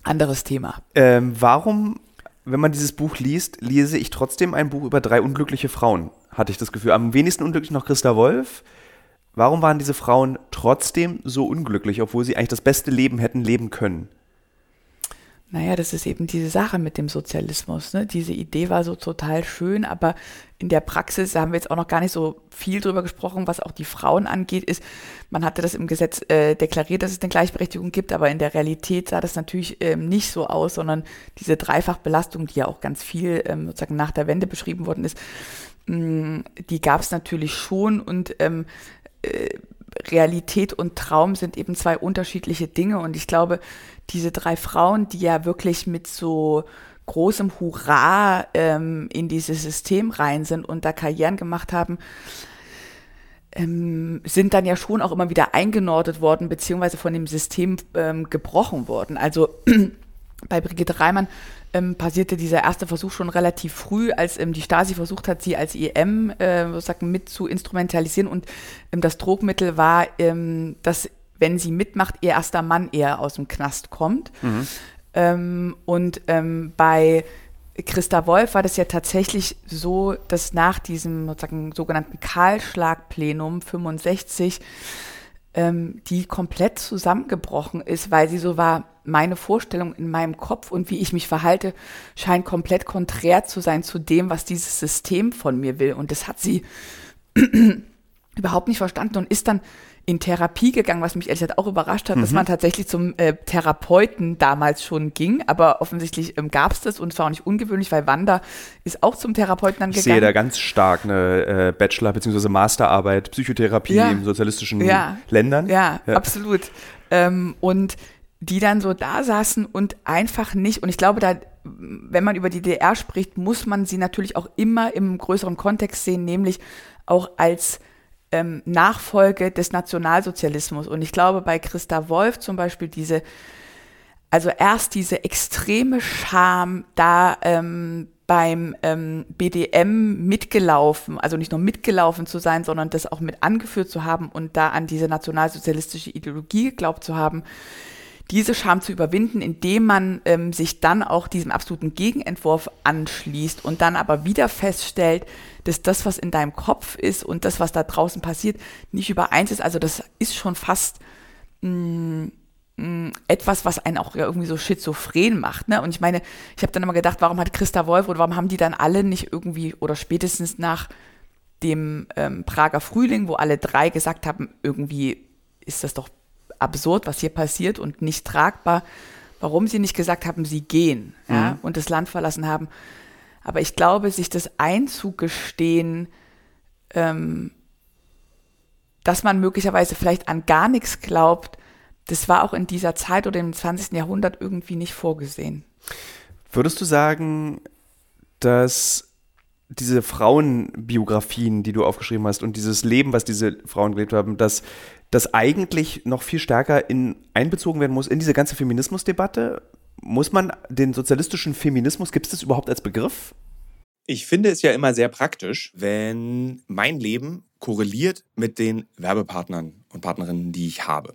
Anderes Thema. Ähm, warum, wenn man dieses Buch liest, lese ich trotzdem ein Buch über drei unglückliche Frauen, hatte ich das Gefühl. Am wenigsten unglücklich noch Christa Wolf, Warum waren diese Frauen trotzdem so unglücklich, obwohl sie eigentlich das beste Leben hätten leben können? Naja, das ist eben diese Sache mit dem Sozialismus. Ne? Diese Idee war so total schön, aber in der Praxis, da haben wir jetzt auch noch gar nicht so viel drüber gesprochen, was auch die Frauen angeht, ist, man hatte das im Gesetz äh, deklariert, dass es eine Gleichberechtigung gibt, aber in der Realität sah das natürlich ähm, nicht so aus, sondern diese Dreifachbelastung, die ja auch ganz viel ähm, sozusagen nach der Wende beschrieben worden ist, mh, mm, die gab es natürlich schon und ähm, äh, Realität und Traum sind eben zwei unterschiedliche Dinge. Und ich glaube, diese drei Frauen, die ja wirklich mit so großem Hurra ähm, in dieses System rein sind und da Karrieren gemacht haben, ähm, sind dann ja schon auch immer wieder eingenordet worden, beziehungsweise von dem System ähm, gebrochen worden. Also bei Brigitte Reimann ähm, passierte dieser erste Versuch schon relativ früh, als ähm, die Stasi versucht hat, sie als EM äh, sozusagen mit zu instrumentalisieren. Und ähm, das Druckmittel war, ähm, dass, wenn sie mitmacht, ihr erster Mann eher aus dem Knast kommt. Mhm. Ähm, und ähm, bei Christa Wolf war das ja tatsächlich so, dass nach diesem sozusagen sogenannten Kahlschlagplenum 65 ähm, die komplett zusammengebrochen ist, weil sie so war, meine Vorstellung in meinem Kopf und wie ich mich verhalte, scheint komplett konträr zu sein zu dem, was dieses System von mir will. Und das hat sie überhaupt nicht verstanden und ist dann in Therapie gegangen, was mich ehrlich gesagt auch überrascht hat, mhm. dass man tatsächlich zum äh, Therapeuten damals schon ging, aber offensichtlich ähm, gab es das und es war auch nicht ungewöhnlich, weil Wanda ist auch zum Therapeuten dann ich gegangen. Ich sehe da ganz stark eine äh, Bachelor- bzw. Masterarbeit Psychotherapie ja. in sozialistischen ja. Ländern. Ja, ja. absolut. Ähm, und die dann so da saßen und einfach nicht, und ich glaube, da, wenn man über die DDR spricht, muss man sie natürlich auch immer im größeren Kontext sehen, nämlich auch als ähm, Nachfolge des Nationalsozialismus. Und ich glaube, bei Christa Wolf zum Beispiel diese, also erst diese extreme Scham, da ähm, beim ähm, BDM mitgelaufen, also nicht nur mitgelaufen zu sein, sondern das auch mit angeführt zu haben und da an diese nationalsozialistische Ideologie geglaubt zu haben, diese Scham zu überwinden, indem man ähm, sich dann auch diesem absoluten Gegenentwurf anschließt und dann aber wieder feststellt, dass das, was in deinem Kopf ist und das, was da draußen passiert, nicht übereins ist. Also das ist schon fast mm, mm, etwas, was einen auch irgendwie so schizophren macht. Ne? Und ich meine, ich habe dann immer gedacht, warum hat Christa Wolf oder warum haben die dann alle nicht irgendwie oder spätestens nach dem ähm, Prager Frühling, wo alle drei gesagt haben, irgendwie ist das doch absurd, was hier passiert und nicht tragbar, warum sie nicht gesagt haben, sie gehen ja, mhm. und das Land verlassen haben. Aber ich glaube, sich das einzugestehen, ähm, dass man möglicherweise vielleicht an gar nichts glaubt, das war auch in dieser Zeit oder im 20. Jahrhundert irgendwie nicht vorgesehen. Würdest du sagen, dass diese Frauenbiografien, die du aufgeschrieben hast und dieses Leben, was diese Frauen gelebt haben, dass das eigentlich noch viel stärker in, einbezogen werden muss in diese ganze Feminismusdebatte? Muss man den sozialistischen Feminismus, gibt es das überhaupt als Begriff? Ich finde es ja immer sehr praktisch, wenn mein Leben korreliert mit den Werbepartnern und Partnerinnen, die ich habe.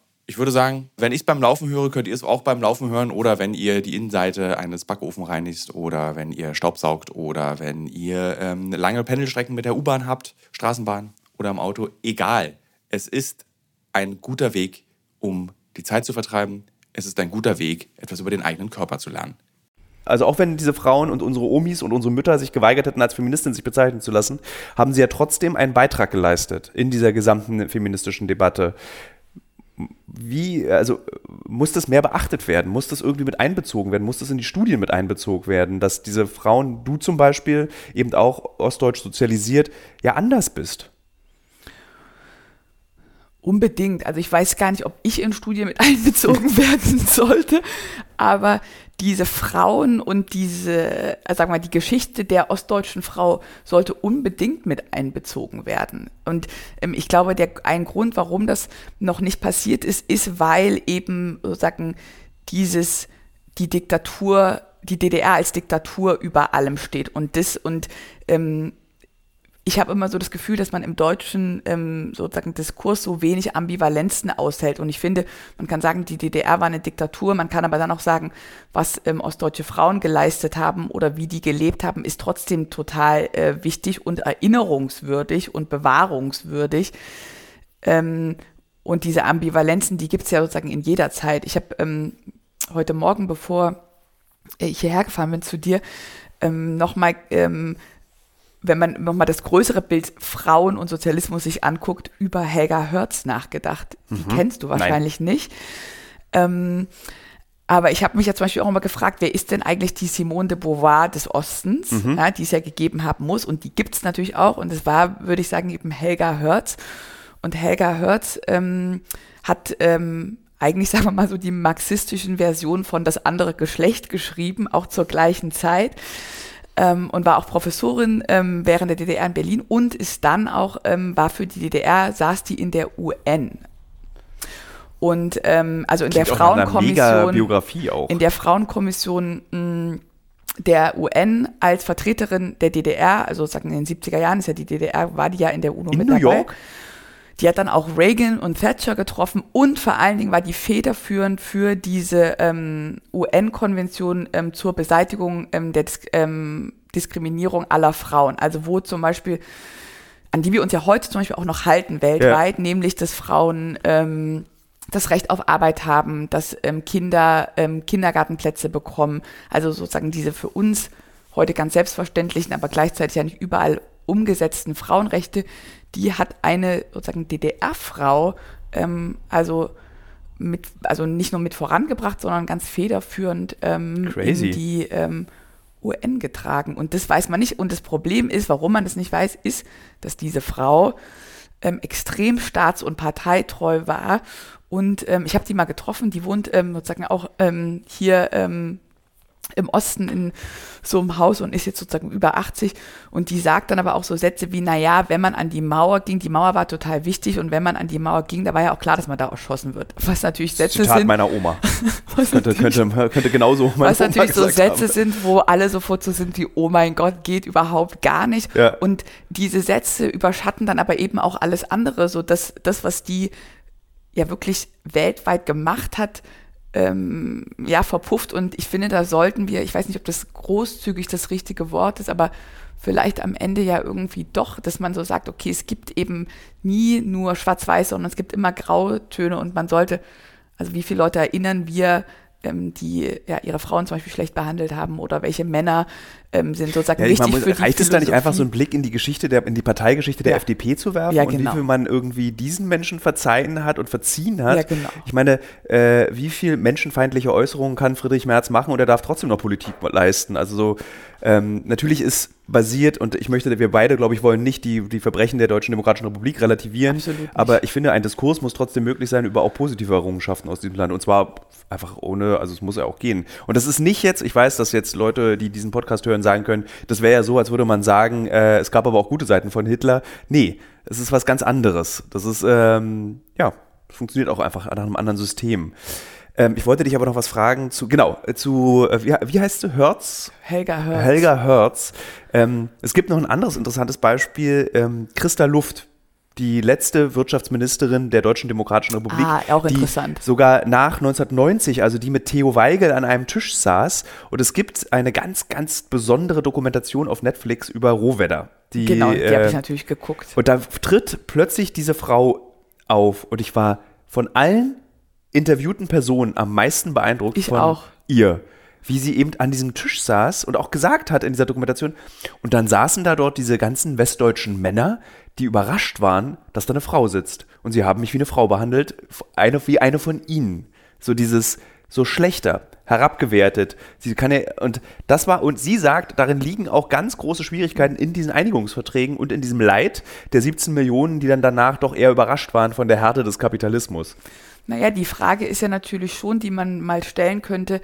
ich würde sagen, wenn ich es beim Laufen höre, könnt ihr es auch beim Laufen hören oder wenn ihr die Innenseite eines Backofen reinigt oder wenn ihr Staubsaugt oder wenn ihr ähm, lange Pendelstrecken mit der U-Bahn habt, Straßenbahn oder im Auto. Egal. Es ist ein guter Weg, um die Zeit zu vertreiben. Es ist ein guter Weg, etwas über den eigenen Körper zu lernen. Also auch wenn diese Frauen und unsere Omis und unsere Mütter sich geweigert hätten, als Feministin sich bezeichnen zu lassen, haben sie ja trotzdem einen Beitrag geleistet in dieser gesamten feministischen Debatte wie, also muss das mehr beachtet werden? Muss das irgendwie mit einbezogen werden? Muss das in die Studien mit einbezogen werden, dass diese Frauen, du zum Beispiel, eben auch ostdeutsch sozialisiert, ja anders bist? Unbedingt. Also ich weiß gar nicht, ob ich in Studien mit einbezogen werden sollte, aber diese Frauen und diese, äh, sag mal, die Geschichte der ostdeutschen Frau sollte unbedingt mit einbezogen werden. Und ähm, ich glaube, der, ein Grund, warum das noch nicht passiert ist, ist, weil eben sozusagen dieses, die Diktatur die DDR als Diktatur über allem steht und das und ähm, ich habe immer so das Gefühl, dass man im deutschen ähm, sozusagen Diskurs so wenig Ambivalenzen aushält. Und ich finde, man kann sagen, die DDR war eine Diktatur, man kann aber dann auch sagen, was ähm, ostdeutsche Frauen geleistet haben oder wie die gelebt haben, ist trotzdem total äh, wichtig und erinnerungswürdig und bewahrungswürdig. Ähm, und diese Ambivalenzen, die gibt es ja sozusagen in jeder Zeit. Ich habe ähm, heute Morgen, bevor ich hierher gefahren bin zu dir, ähm, nochmal, ähm, wenn man nochmal das größere Bild Frauen und Sozialismus sich anguckt, über Helga Hörz nachgedacht. Die Mhm. kennst du wahrscheinlich nicht. Ähm, aber ich habe mich ja zum Beispiel auch immer gefragt, wer ist denn eigentlich die Simone de Beauvoir des Ostens, Mhm. ja, die es ja gegeben haben muss. Und die gibt es natürlich auch. Und es war, würde ich sagen, eben Helga Hörz. Und Helga Hörz ähm, hat ähm, eigentlich, sagen wir mal so, die marxistischen Versionen von das andere Geschlecht geschrieben, auch zur gleichen Zeit. Ähm, und war auch Professorin ähm, während der DDR in Berlin und ist dann auch, ähm, war für die DDR, saß die in der UN. Und ähm, also in der Klingt Frauenkommission in der Frauenkommission mh, der UN als Vertreterin der DDR, also sagen in den 70er Jahren ist ja die DDR, war die ja in der UNO In mit New dabei. York? Die hat dann auch Reagan und Thatcher getroffen und vor allen Dingen war die federführend für diese ähm, UN-Konvention ähm, zur Beseitigung ähm, der Dis ähm, Diskriminierung aller Frauen. Also wo zum Beispiel, an die wir uns ja heute zum Beispiel auch noch halten weltweit, nämlich dass Frauen ähm, das Recht auf Arbeit haben, dass ähm, Kinder ähm, Kindergartenplätze bekommen. Also sozusagen diese für uns heute ganz selbstverständlichen, aber gleichzeitig ja nicht überall umgesetzten Frauenrechte, die hat eine sozusagen DDR-Frau, ähm, also mit, also nicht nur mit vorangebracht, sondern ganz federführend ähm, in die ähm, UN getragen. Und das weiß man nicht. Und das Problem ist, warum man das nicht weiß, ist, dass diese Frau ähm, extrem staats- und parteitreu war. Und ähm, ich habe die mal getroffen, die wohnt ähm, sozusagen auch ähm, hier ähm, im Osten in so einem Haus und ist jetzt sozusagen über 80 und die sagt dann aber auch so Sätze wie, naja, wenn man an die Mauer ging, die Mauer war total wichtig und wenn man an die Mauer ging, da war ja auch klar, dass man da erschossen wird. Was natürlich Sätze Zitat sind, meiner Oma. Könnte, könnte, könnte genauso meine was Oma natürlich so Sätze haben. sind, wo alle sofort so sind wie, oh mein Gott, geht überhaupt gar nicht. Ja. Und diese Sätze überschatten dann aber eben auch alles andere, so dass das, was die ja wirklich weltweit gemacht hat, ähm, ja, verpufft. Und ich finde, da sollten wir, ich weiß nicht, ob das großzügig das richtige Wort ist, aber vielleicht am Ende ja irgendwie doch, dass man so sagt, okay, es gibt eben nie nur schwarz-weiß, sondern es gibt immer Grautöne und man sollte, also wie viele Leute erinnern wir, ähm, die ja ihre Frauen zum Beispiel schlecht behandelt haben oder welche Männer ähm, sind sozusagen Ja, ich wichtig meine, für die reicht es da nicht einfach so einen Blick in die Geschichte der, in die Parteigeschichte der Ja. FDP zu werfen Ja, und wie genau. viel man irgendwie diesen Menschen verzeihen hat und verziehen hat? Ja, genau. Ich meine, äh, wie viel menschenfeindliche Äußerungen kann Friedrich Merz machen und er darf trotzdem noch Politik leisten? Also so, ähm, natürlich ist basiert und ich möchte, wir beide, glaube ich, wollen nicht die, die Verbrechen der Deutschen Demokratischen Republik relativieren, aber ich finde, ein Diskurs muss trotzdem möglich sein über auch positive Errungenschaften aus diesem Land und zwar einfach ohne, also es muss ja auch gehen. Und das ist nicht jetzt, ich weiß, dass jetzt Leute, die diesen Podcast hören, sagen können, das wäre ja so, als würde man sagen, äh, es gab aber auch gute Seiten von Hitler. Nee, es ist was ganz anderes. Das ist, ähm, ja, funktioniert auch einfach nach einem anderen System. Ähm, ich wollte dich aber noch was fragen zu, genau, äh, zu, äh, wie, wie heißt du, Hertz? Helga Hörz. Helga Hertz. Ähm, es gibt noch ein anderes interessantes Beispiel, ähm, Christa Luft. Die letzte Wirtschaftsministerin der Deutschen Demokratischen Republik, Ah, auch die interessant. sogar nach 1990, also die mit Theo Weigel an einem Tisch saß. Und es gibt eine ganz, ganz besondere Dokumentation auf Netflix über Rohwedder. Die, Genau, die habe äh, ich natürlich geguckt. und da tritt plötzlich diese Frau auf und ich war von allen interviewten Personen am meisten beeindruckt Ich von auch. ihr. Wie sie eben an diesem Tisch saß und auch gesagt hat in dieser Dokumentation. Und dann saßen da dort diese ganzen westdeutschen Männer, die überrascht waren, dass da eine Frau sitzt. Und sie haben mich wie eine Frau behandelt, eine, wie eine von ihnen. So dieses, so schlechter, herabgewertet. Sie kann ja, und das war, und sie sagt, darin liegen auch ganz große Schwierigkeiten in diesen Einigungsverträgen und in diesem Leid der 17 Millionen, die dann danach doch eher überrascht waren von der Härte des Kapitalismus. Naja, die Frage ist ja natürlich schon, die man mal stellen könnte.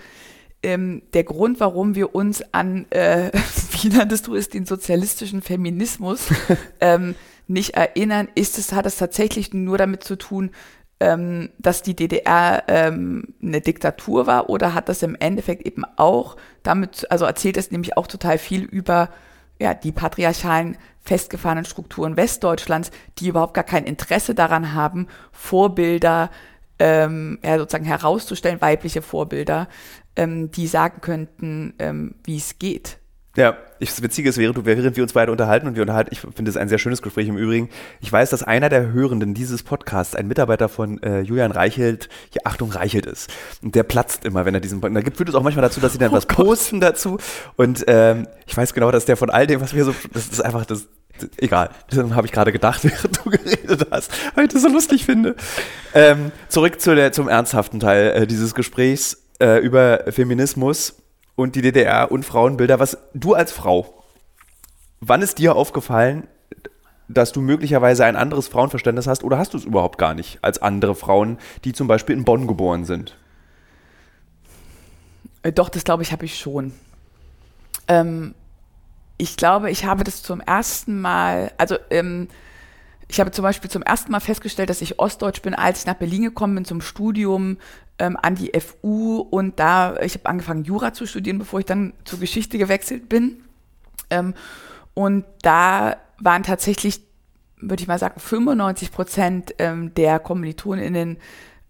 Ähm, der Grund, warum wir uns an, äh, wie nanntest du es, den sozialistischen Feminismus ähm, nicht erinnern, ist es, hat es tatsächlich nur damit zu tun, ähm, dass die DDR ähm, eine Diktatur war oder hat das im Endeffekt eben auch damit, also erzählt es nämlich auch total viel über ja, die patriarchalen festgefahrenen Strukturen Westdeutschlands, die überhaupt gar kein Interesse daran haben, Vorbilder ähm, ja, sozusagen herauszustellen, weibliche Vorbilder, ähm, die sagen könnten, ähm, wie es geht. Ja, ich, das Witzige ist, während, während wir uns beide unterhalten und wir unterhalten, ich finde es ein sehr schönes Gespräch im Übrigen. Ich weiß, dass einer der Hörenden dieses Podcasts ein Mitarbeiter von äh, Julian Reichelt, ja, Achtung, Reichelt ist. Und der platzt immer, wenn er diesen, da gibt, führt es auch manchmal dazu, dass sie dann oh was Gott. posten dazu. Und ähm, ich weiß genau, dass der von all dem, was wir so, das ist einfach das, egal, das habe ich gerade gedacht, während du geredet hast, weil ich das so lustig finde. Ähm, zurück zu der, zum ernsthaften Teil äh, dieses Gesprächs äh, über Feminismus und die DDR und Frauenbilder. Was du als Frau, wann ist dir aufgefallen, dass du möglicherweise ein anderes Frauenverständnis hast oder hast du es überhaupt gar nicht als andere Frauen, die zum Beispiel in Bonn geboren sind? Äh, doch, das glaube ich, habe ich schon. Ähm, ich glaube, ich habe das zum ersten Mal, also ähm, ich habe zum Beispiel zum ersten Mal festgestellt, dass ich Ostdeutsch bin, als ich nach Berlin gekommen bin zum Studium ähm, an die FU und da, ich habe angefangen Jura zu studieren, bevor ich dann zur Geschichte gewechselt bin. Ähm, und da waren tatsächlich, würde ich mal sagen, 95 Prozent ähm, der KommilitonInnen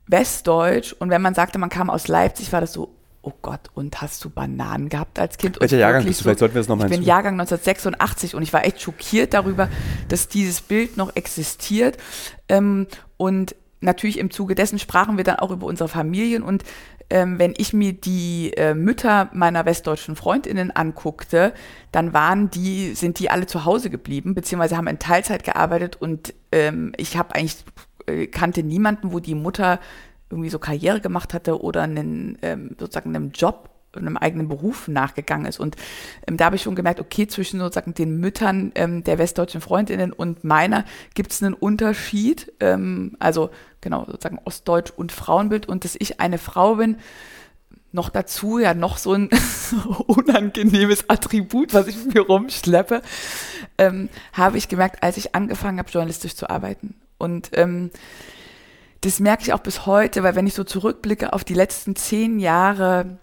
Westdeutsch. Und wenn man sagte, man kam aus Leipzig, war das so, oh Gott, und hast du Bananen gehabt als Kind? Welcher Jahrgang bist du? Vielleicht sollten wir das nochmal Ich bin Jahrgang 1986 und ich war echt schockiert darüber, dass dieses Bild noch existiert. Ähm, und natürlich im Zuge dessen sprachen wir dann auch über unsere Familien und ähm, wenn ich mir die äh, Mütter meiner westdeutschen Freundinnen anguckte, dann waren die, sind die alle zu Hause geblieben, beziehungsweise haben in Teilzeit gearbeitet und ähm, ich habe eigentlich äh, kannte niemanden, wo die Mutter irgendwie so Karriere gemacht hatte oder einen ähm, sozusagen einem Job einem eigenen Beruf nachgegangen ist. Und ähm, da habe ich schon gemerkt, okay, zwischen sozusagen den Müttern ähm, der westdeutschen Freundinnen und meiner gibt es einen Unterschied. Ähm, also genau, sozusagen Ostdeutsch und Frauenbild. Und dass ich eine Frau bin, noch dazu ja noch so ein unangenehmes Attribut, was ich mir rumschleppe, ähm, habe ich gemerkt, als ich angefangen habe, journalistisch zu arbeiten. Und ähm, das merke ich auch bis heute, weil wenn ich so zurückblicke auf die letzten zehn Jahre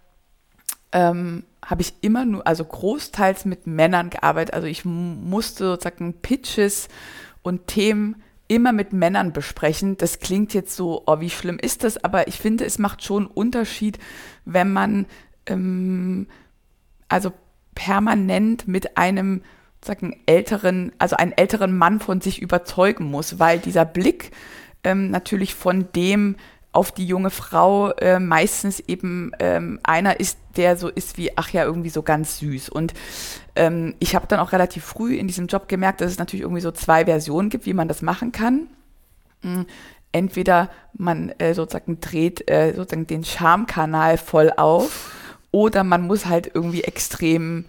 ähm, habe ich immer nur, also großteils mit Männern gearbeitet. Also ich musste sozusagen Pitches und Themen immer mit Männern besprechen. Das klingt jetzt so, oh, wie schlimm ist das? Aber ich finde, es macht schon einen Unterschied, wenn man ähm, also permanent mit einem sozusagen älteren, also einen älteren Mann von sich überzeugen muss, weil dieser Blick ähm, natürlich von dem auf die junge Frau äh, meistens eben ähm, einer ist, der so ist wie, ach ja, irgendwie so ganz süß. Und ähm, ich habe dann auch relativ früh in diesem Job gemerkt, dass es natürlich irgendwie so zwei Versionen gibt, wie man das machen kann. Mhm. Entweder man äh, sozusagen dreht äh, sozusagen den Charmkanal voll auf oder man muss halt irgendwie extrem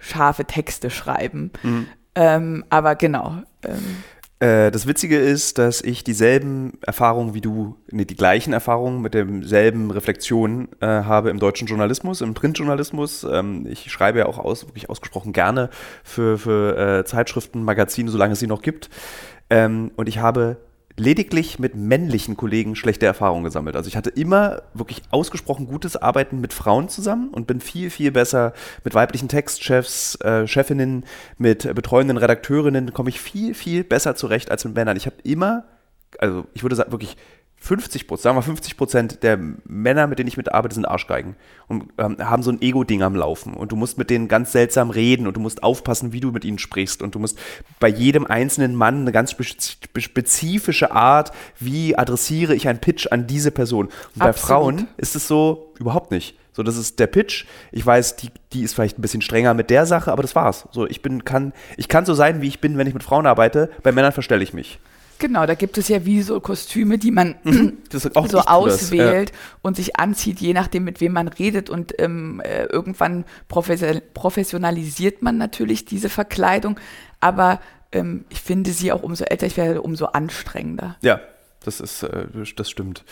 scharfe Texte schreiben. Mhm. Ähm, aber genau. Ähm, äh, das Witzige ist, dass ich dieselben Erfahrungen wie du, nee, die gleichen Erfahrungen mit demselben Reflexionen äh, habe im deutschen Journalismus, im Printjournalismus. Ähm, ich schreibe ja auch aus, wirklich ausgesprochen gerne für, für äh, Zeitschriften, Magazine, solange es sie noch gibt. Ähm, und ich habe lediglich mit männlichen Kollegen schlechte Erfahrungen gesammelt. Also ich hatte immer wirklich ausgesprochen gutes Arbeiten mit Frauen zusammen und bin viel, viel besser mit weiblichen Textchefs, äh, Chefinnen, mit betreuenden Redakteurinnen, komme ich viel, viel besser zurecht als mit Männern. Ich habe immer, also ich würde sagen, wirklich 50 Prozent, sagen wir 50 Prozent der Männer, mit denen ich mitarbeite, sind Arschgeigen und ähm, haben so ein Ego-Ding am Laufen. Und du musst mit denen ganz seltsam reden und du musst aufpassen, wie du mit ihnen sprichst. Und du musst bei jedem einzelnen Mann eine ganz spezifische Art, wie adressiere ich einen Pitch an diese Person. Und bei Frauen ist es so überhaupt nicht. So, das ist der Pitch. Ich weiß, die, die ist vielleicht ein bisschen strenger mit der Sache, aber das war's. So, ich bin, kann, ich kann so sein, wie ich bin, wenn ich mit Frauen arbeite. Bei Männern verstelle ich mich. Genau, da gibt es ja wie so Kostüme, die man mhm. so auswählt ja. und sich anzieht, je nachdem, mit wem man redet. Und ähm, äh, irgendwann professionalisiert man natürlich diese Verkleidung. Aber ähm, ich finde sie auch umso älter ich werde, umso anstrengender. Ja, das ist, äh, das stimmt.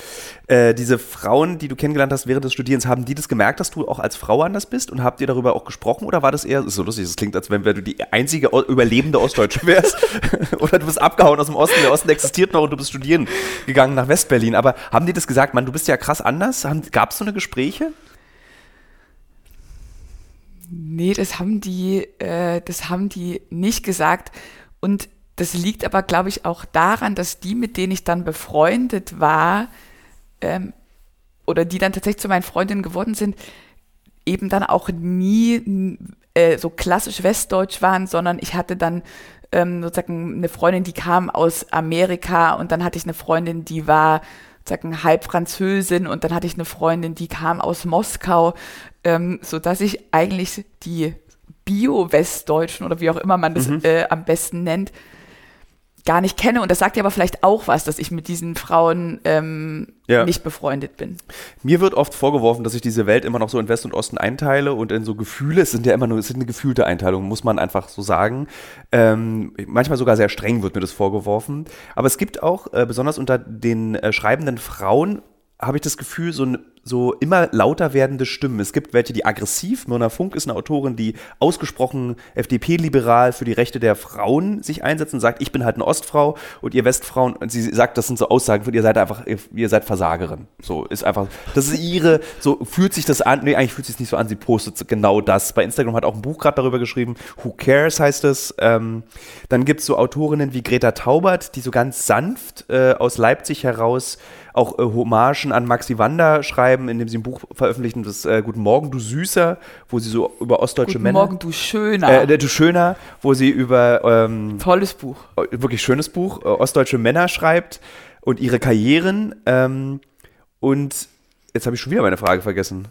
Äh, diese Frauen, die du kennengelernt hast während des Studierens, haben die das gemerkt, dass du auch als Frau anders bist und habt ihr darüber auch gesprochen oder war das eher so lustig? Das klingt, als wenn du die einzige überlebende Ostdeutsche wärst oder du bist abgehauen aus dem Osten, der Osten existiert noch und du bist studieren gegangen nach Westberlin. Aber haben die das gesagt, Mann, du bist ja krass anders? Gab es so eine Gespräche? Nee, das haben die, äh, das haben die nicht gesagt. Und das liegt aber, glaube ich, auch daran, dass die, mit denen ich dann befreundet war, ähm, oder die dann tatsächlich zu meinen Freundinnen geworden sind, eben dann auch nie äh, so klassisch westdeutsch waren, sondern ich hatte dann ähm, sozusagen eine Freundin, die kam aus Amerika und dann hatte ich eine Freundin, die war sozusagen halb Französin und dann hatte ich eine Freundin, die kam aus Moskau, ähm, so dass ich eigentlich die Bio-Westdeutschen oder wie auch immer man das mhm. äh, am besten nennt, gar nicht kenne. Und das sagt ja aber vielleicht auch was, dass ich mit diesen Frauen ähm, ja. nicht befreundet bin. Mir wird oft vorgeworfen, dass ich diese Welt immer noch so in West und Osten einteile und in so Gefühle. Es sind ja immer nur, es sind eine gefühlte Einteilung, muss man einfach so sagen. Ähm, manchmal sogar sehr streng wird mir das vorgeworfen. Aber es gibt auch, äh, besonders unter den äh, schreibenden Frauen, habe ich das Gefühl, so, so immer lauter werdende Stimmen. Es gibt welche, die aggressiv, Myrna Funk ist eine Autorin, die ausgesprochen FDP-liberal für die Rechte der Frauen sich einsetzt und sagt, ich bin halt eine Ostfrau und ihr Westfrauen, und sie sagt, das sind so Aussagen, ihr seid einfach, ihr seid Versagerin. So, ist einfach, das ist ihre, so fühlt sich das an, nee, eigentlich fühlt sich nicht so an, sie postet genau das. Bei Instagram hat auch ein Buch gerade darüber geschrieben, Who Cares heißt es. Ähm, dann gibt es so Autorinnen wie Greta Taubert, die so ganz sanft äh, aus Leipzig heraus auch äh, Hommagen an Maxi Wander schreiben, indem sie ein Buch veröffentlichen, das äh, Guten Morgen, du Süßer, wo sie so über ostdeutsche Guten Männer. Guten Morgen, du Schöner. Äh, du Schöner, wo sie über. Ähm, Tolles Buch. Äh, wirklich schönes Buch, äh, ostdeutsche Männer schreibt und ihre Karrieren. Ähm, und jetzt habe ich schon wieder meine Frage vergessen.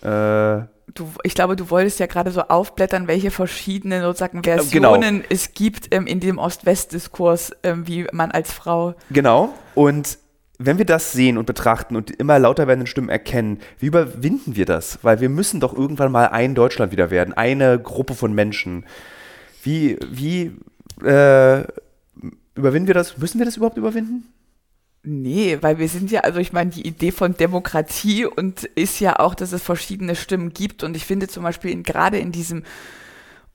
Äh, du, ich glaube, du wolltest ja gerade so aufblättern, welche verschiedenen sozusagen genau. Versionen genau. es gibt ähm, in dem Ost-West-Diskurs, ähm, wie man als Frau. Genau. Und wenn wir das sehen und betrachten und immer lauter werdenden Stimmen erkennen, wie überwinden wir das? Weil wir müssen doch irgendwann mal ein Deutschland wieder werden, eine Gruppe von Menschen. Wie, wie äh, überwinden wir das? Müssen wir das überhaupt überwinden? Nee, weil wir sind ja, also ich meine, die Idee von Demokratie und ist ja auch, dass es verschiedene Stimmen gibt. Und ich finde zum Beispiel in, gerade in diesem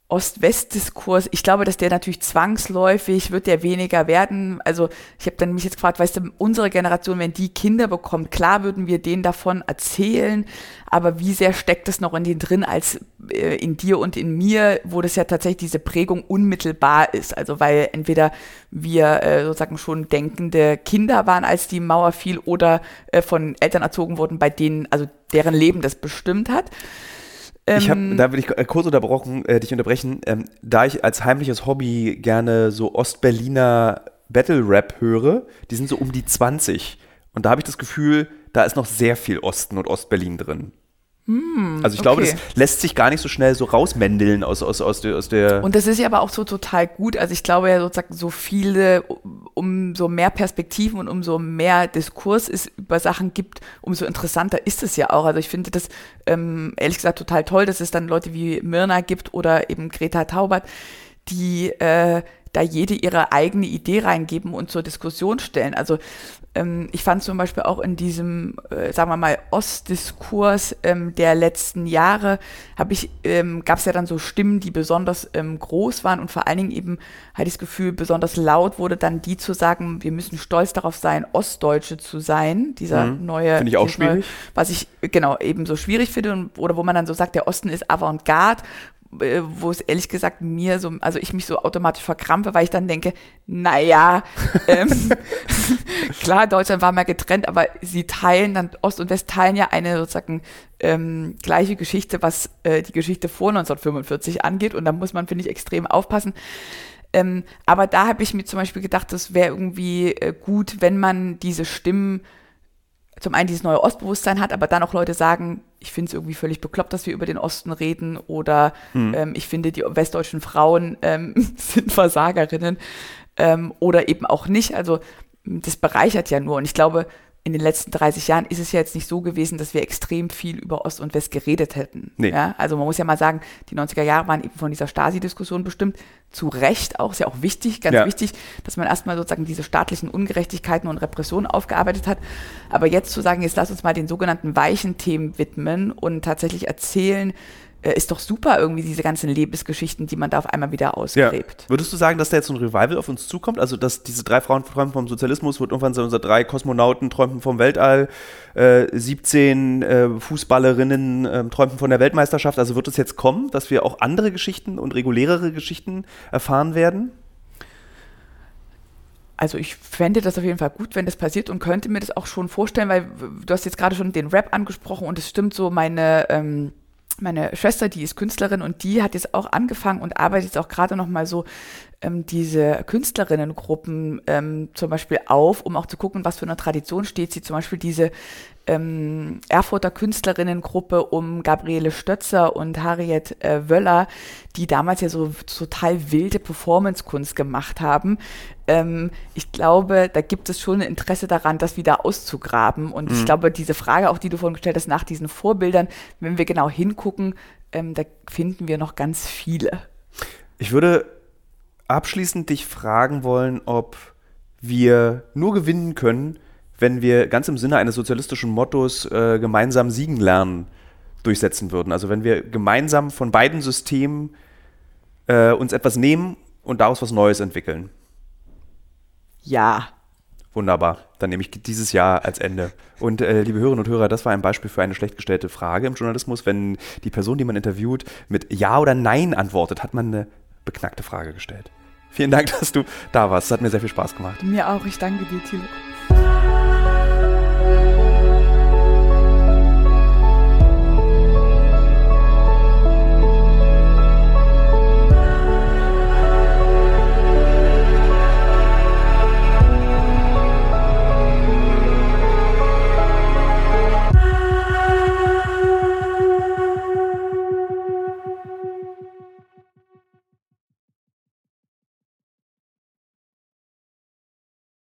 Ost-West-Diskurs, ich glaube, dass der natürlich zwangsläufig wird der weniger werden. Also ich habe dann mich jetzt gefragt, weißt du, unsere Generation, wenn die Kinder bekommt, klar würden wir denen davon erzählen, aber wie sehr steckt es noch in denen drin als äh, in dir und in mir, wo das ja tatsächlich diese Prägung unmittelbar ist. Also weil entweder wir äh, sozusagen schon denkende Kinder waren, als die Mauer fiel, oder äh, von Eltern erzogen wurden, bei denen, also deren Leben das bestimmt hat ich habe, ähm, da will ich äh, kurz unterbrochen, äh, dich unterbrechen, ähm, da ich als heimliches Hobby gerne so Ostberliner Battle Rap höre, die sind so um die 20. Und da habe ich das Gefühl, da ist noch sehr viel Osten und Ostberlin drin. Hm, also ich glaube, das lässt sich gar nicht so schnell so rausmändeln aus, aus, aus, der, aus der. Und das ist ja aber auch so total gut. Also ich glaube ja sozusagen so viele, umso mehr Perspektiven und umso mehr Diskurs es über Sachen gibt, umso interessanter ist es ja auch. Also ich finde das ähm, ehrlich gesagt total toll, dass es dann Leute wie Mirna gibt oder eben Greta Taubert, die äh, da jede ihre eigene Idee reingeben und zur Diskussion stellen. Also ähm, ich fand zum Beispiel auch in diesem, äh, sagen wir mal, Ostdiskurs ähm, der letzten Jahre, habe ich, ähm, gab es ja dann so Stimmen, die besonders ähm, groß waren und vor allen Dingen eben hatte ich das Gefühl, besonders laut wurde dann die zu sagen, wir müssen stolz darauf sein, Ostdeutsche zu sein. Dieser mhm. neue, finde ich auch schwierig, neue, was ich genau eben so schwierig finde und, oder wo man dann so sagt, der Osten ist Avantgarde äh, wo es ehrlich gesagt mir so, also ich mich so automatisch verkrampfe, weil ich dann denke, naja, ähm, klar, Deutschland war mal getrennt, aber sie teilen dann, Ost und West teilen ja eine sozusagen ähm, gleiche Geschichte, was äh, die Geschichte vor 1945 angeht und da muss man, finde ich, extrem aufpassen. Ähm, aber da habe ich mir zum Beispiel gedacht, das wäre irgendwie äh, gut, wenn man diese Stimmen zum einen dieses neue Ostbewusstsein hat, aber dann auch Leute sagen, ich finde es irgendwie völlig bekloppt, dass wir über den Osten reden oder mhm. ähm, ich finde, die westdeutschen Frauen ähm, sind Versagerinnen ähm, oder eben auch nicht. Also das bereichert ja nur und ich glaube, in den letzten 30 Jahren ist es ja jetzt nicht so gewesen, dass wir extrem viel über Ost und West geredet hätten. Nee. Ja, also man muss ja mal sagen, die 90er Jahre waren eben von dieser Stasi-Diskussion bestimmt. Zu Recht auch, ist ja auch wichtig, ganz ja. wichtig, dass man erstmal sozusagen diese staatlichen Ungerechtigkeiten und Repressionen aufgearbeitet hat. Aber jetzt zu sagen, jetzt lass uns mal den sogenannten weichen Themen widmen und tatsächlich erzählen, äh, ist doch super, irgendwie diese ganzen Lebensgeschichten, die man da auf einmal wieder ausgräbt. Ja. Würdest du sagen, dass da jetzt so ein Revival auf uns zukommt? Also, dass diese drei Frauen träumen vom Sozialismus, wird irgendwann so unsere drei Kosmonauten träumen vom Weltall, äh, 17 äh, Fußballerinnen äh, träumen von der Weltmeisterschaft. Also wird es jetzt kommen, dass wir auch andere Geschichten und regulärere Geschichten erfahren werden? Also ich fände das auf jeden Fall gut, wenn das passiert und könnte mir das auch schon vorstellen, weil du hast jetzt gerade schon den Rap angesprochen und es stimmt so, meine ähm, meine Schwester, die ist Künstlerin und die hat jetzt auch angefangen und arbeitet jetzt auch gerade noch mal so ähm, diese Künstlerinnengruppen ähm, zum Beispiel auf, um auch zu gucken, was für eine Tradition steht sie. Zum Beispiel diese ähm, Erfurter Künstlerinnengruppe um Gabriele Stötzer und Harriet äh, Wöller, die damals ja so total wilde Performancekunst gemacht haben. Ähm, ich glaube, da gibt es schon ein Interesse daran, das wieder auszugraben. Und mhm. ich glaube, diese Frage, auch die du vorhin gestellt hast, nach diesen Vorbildern, wenn wir genau hingucken, ähm, da finden wir noch ganz viele. Ich würde abschließend dich fragen wollen, ob wir nur gewinnen können, wenn wir ganz im Sinne eines sozialistischen Mottos äh, gemeinsam siegen lernen durchsetzen würden. Also wenn wir gemeinsam von beiden Systemen äh, uns etwas nehmen und daraus was Neues entwickeln. Ja. Wunderbar. Dann nehme ich dieses Jahr als Ende. Und äh, liebe Hörerinnen und Hörer, das war ein Beispiel für eine schlecht gestellte Frage im Journalismus. Wenn die Person, die man interviewt, mit Ja oder Nein antwortet, hat man eine beknackte Frage gestellt. Vielen Dank, dass du da warst. Es hat mir sehr viel Spaß gemacht. Mir auch. Ich danke dir, Thilo.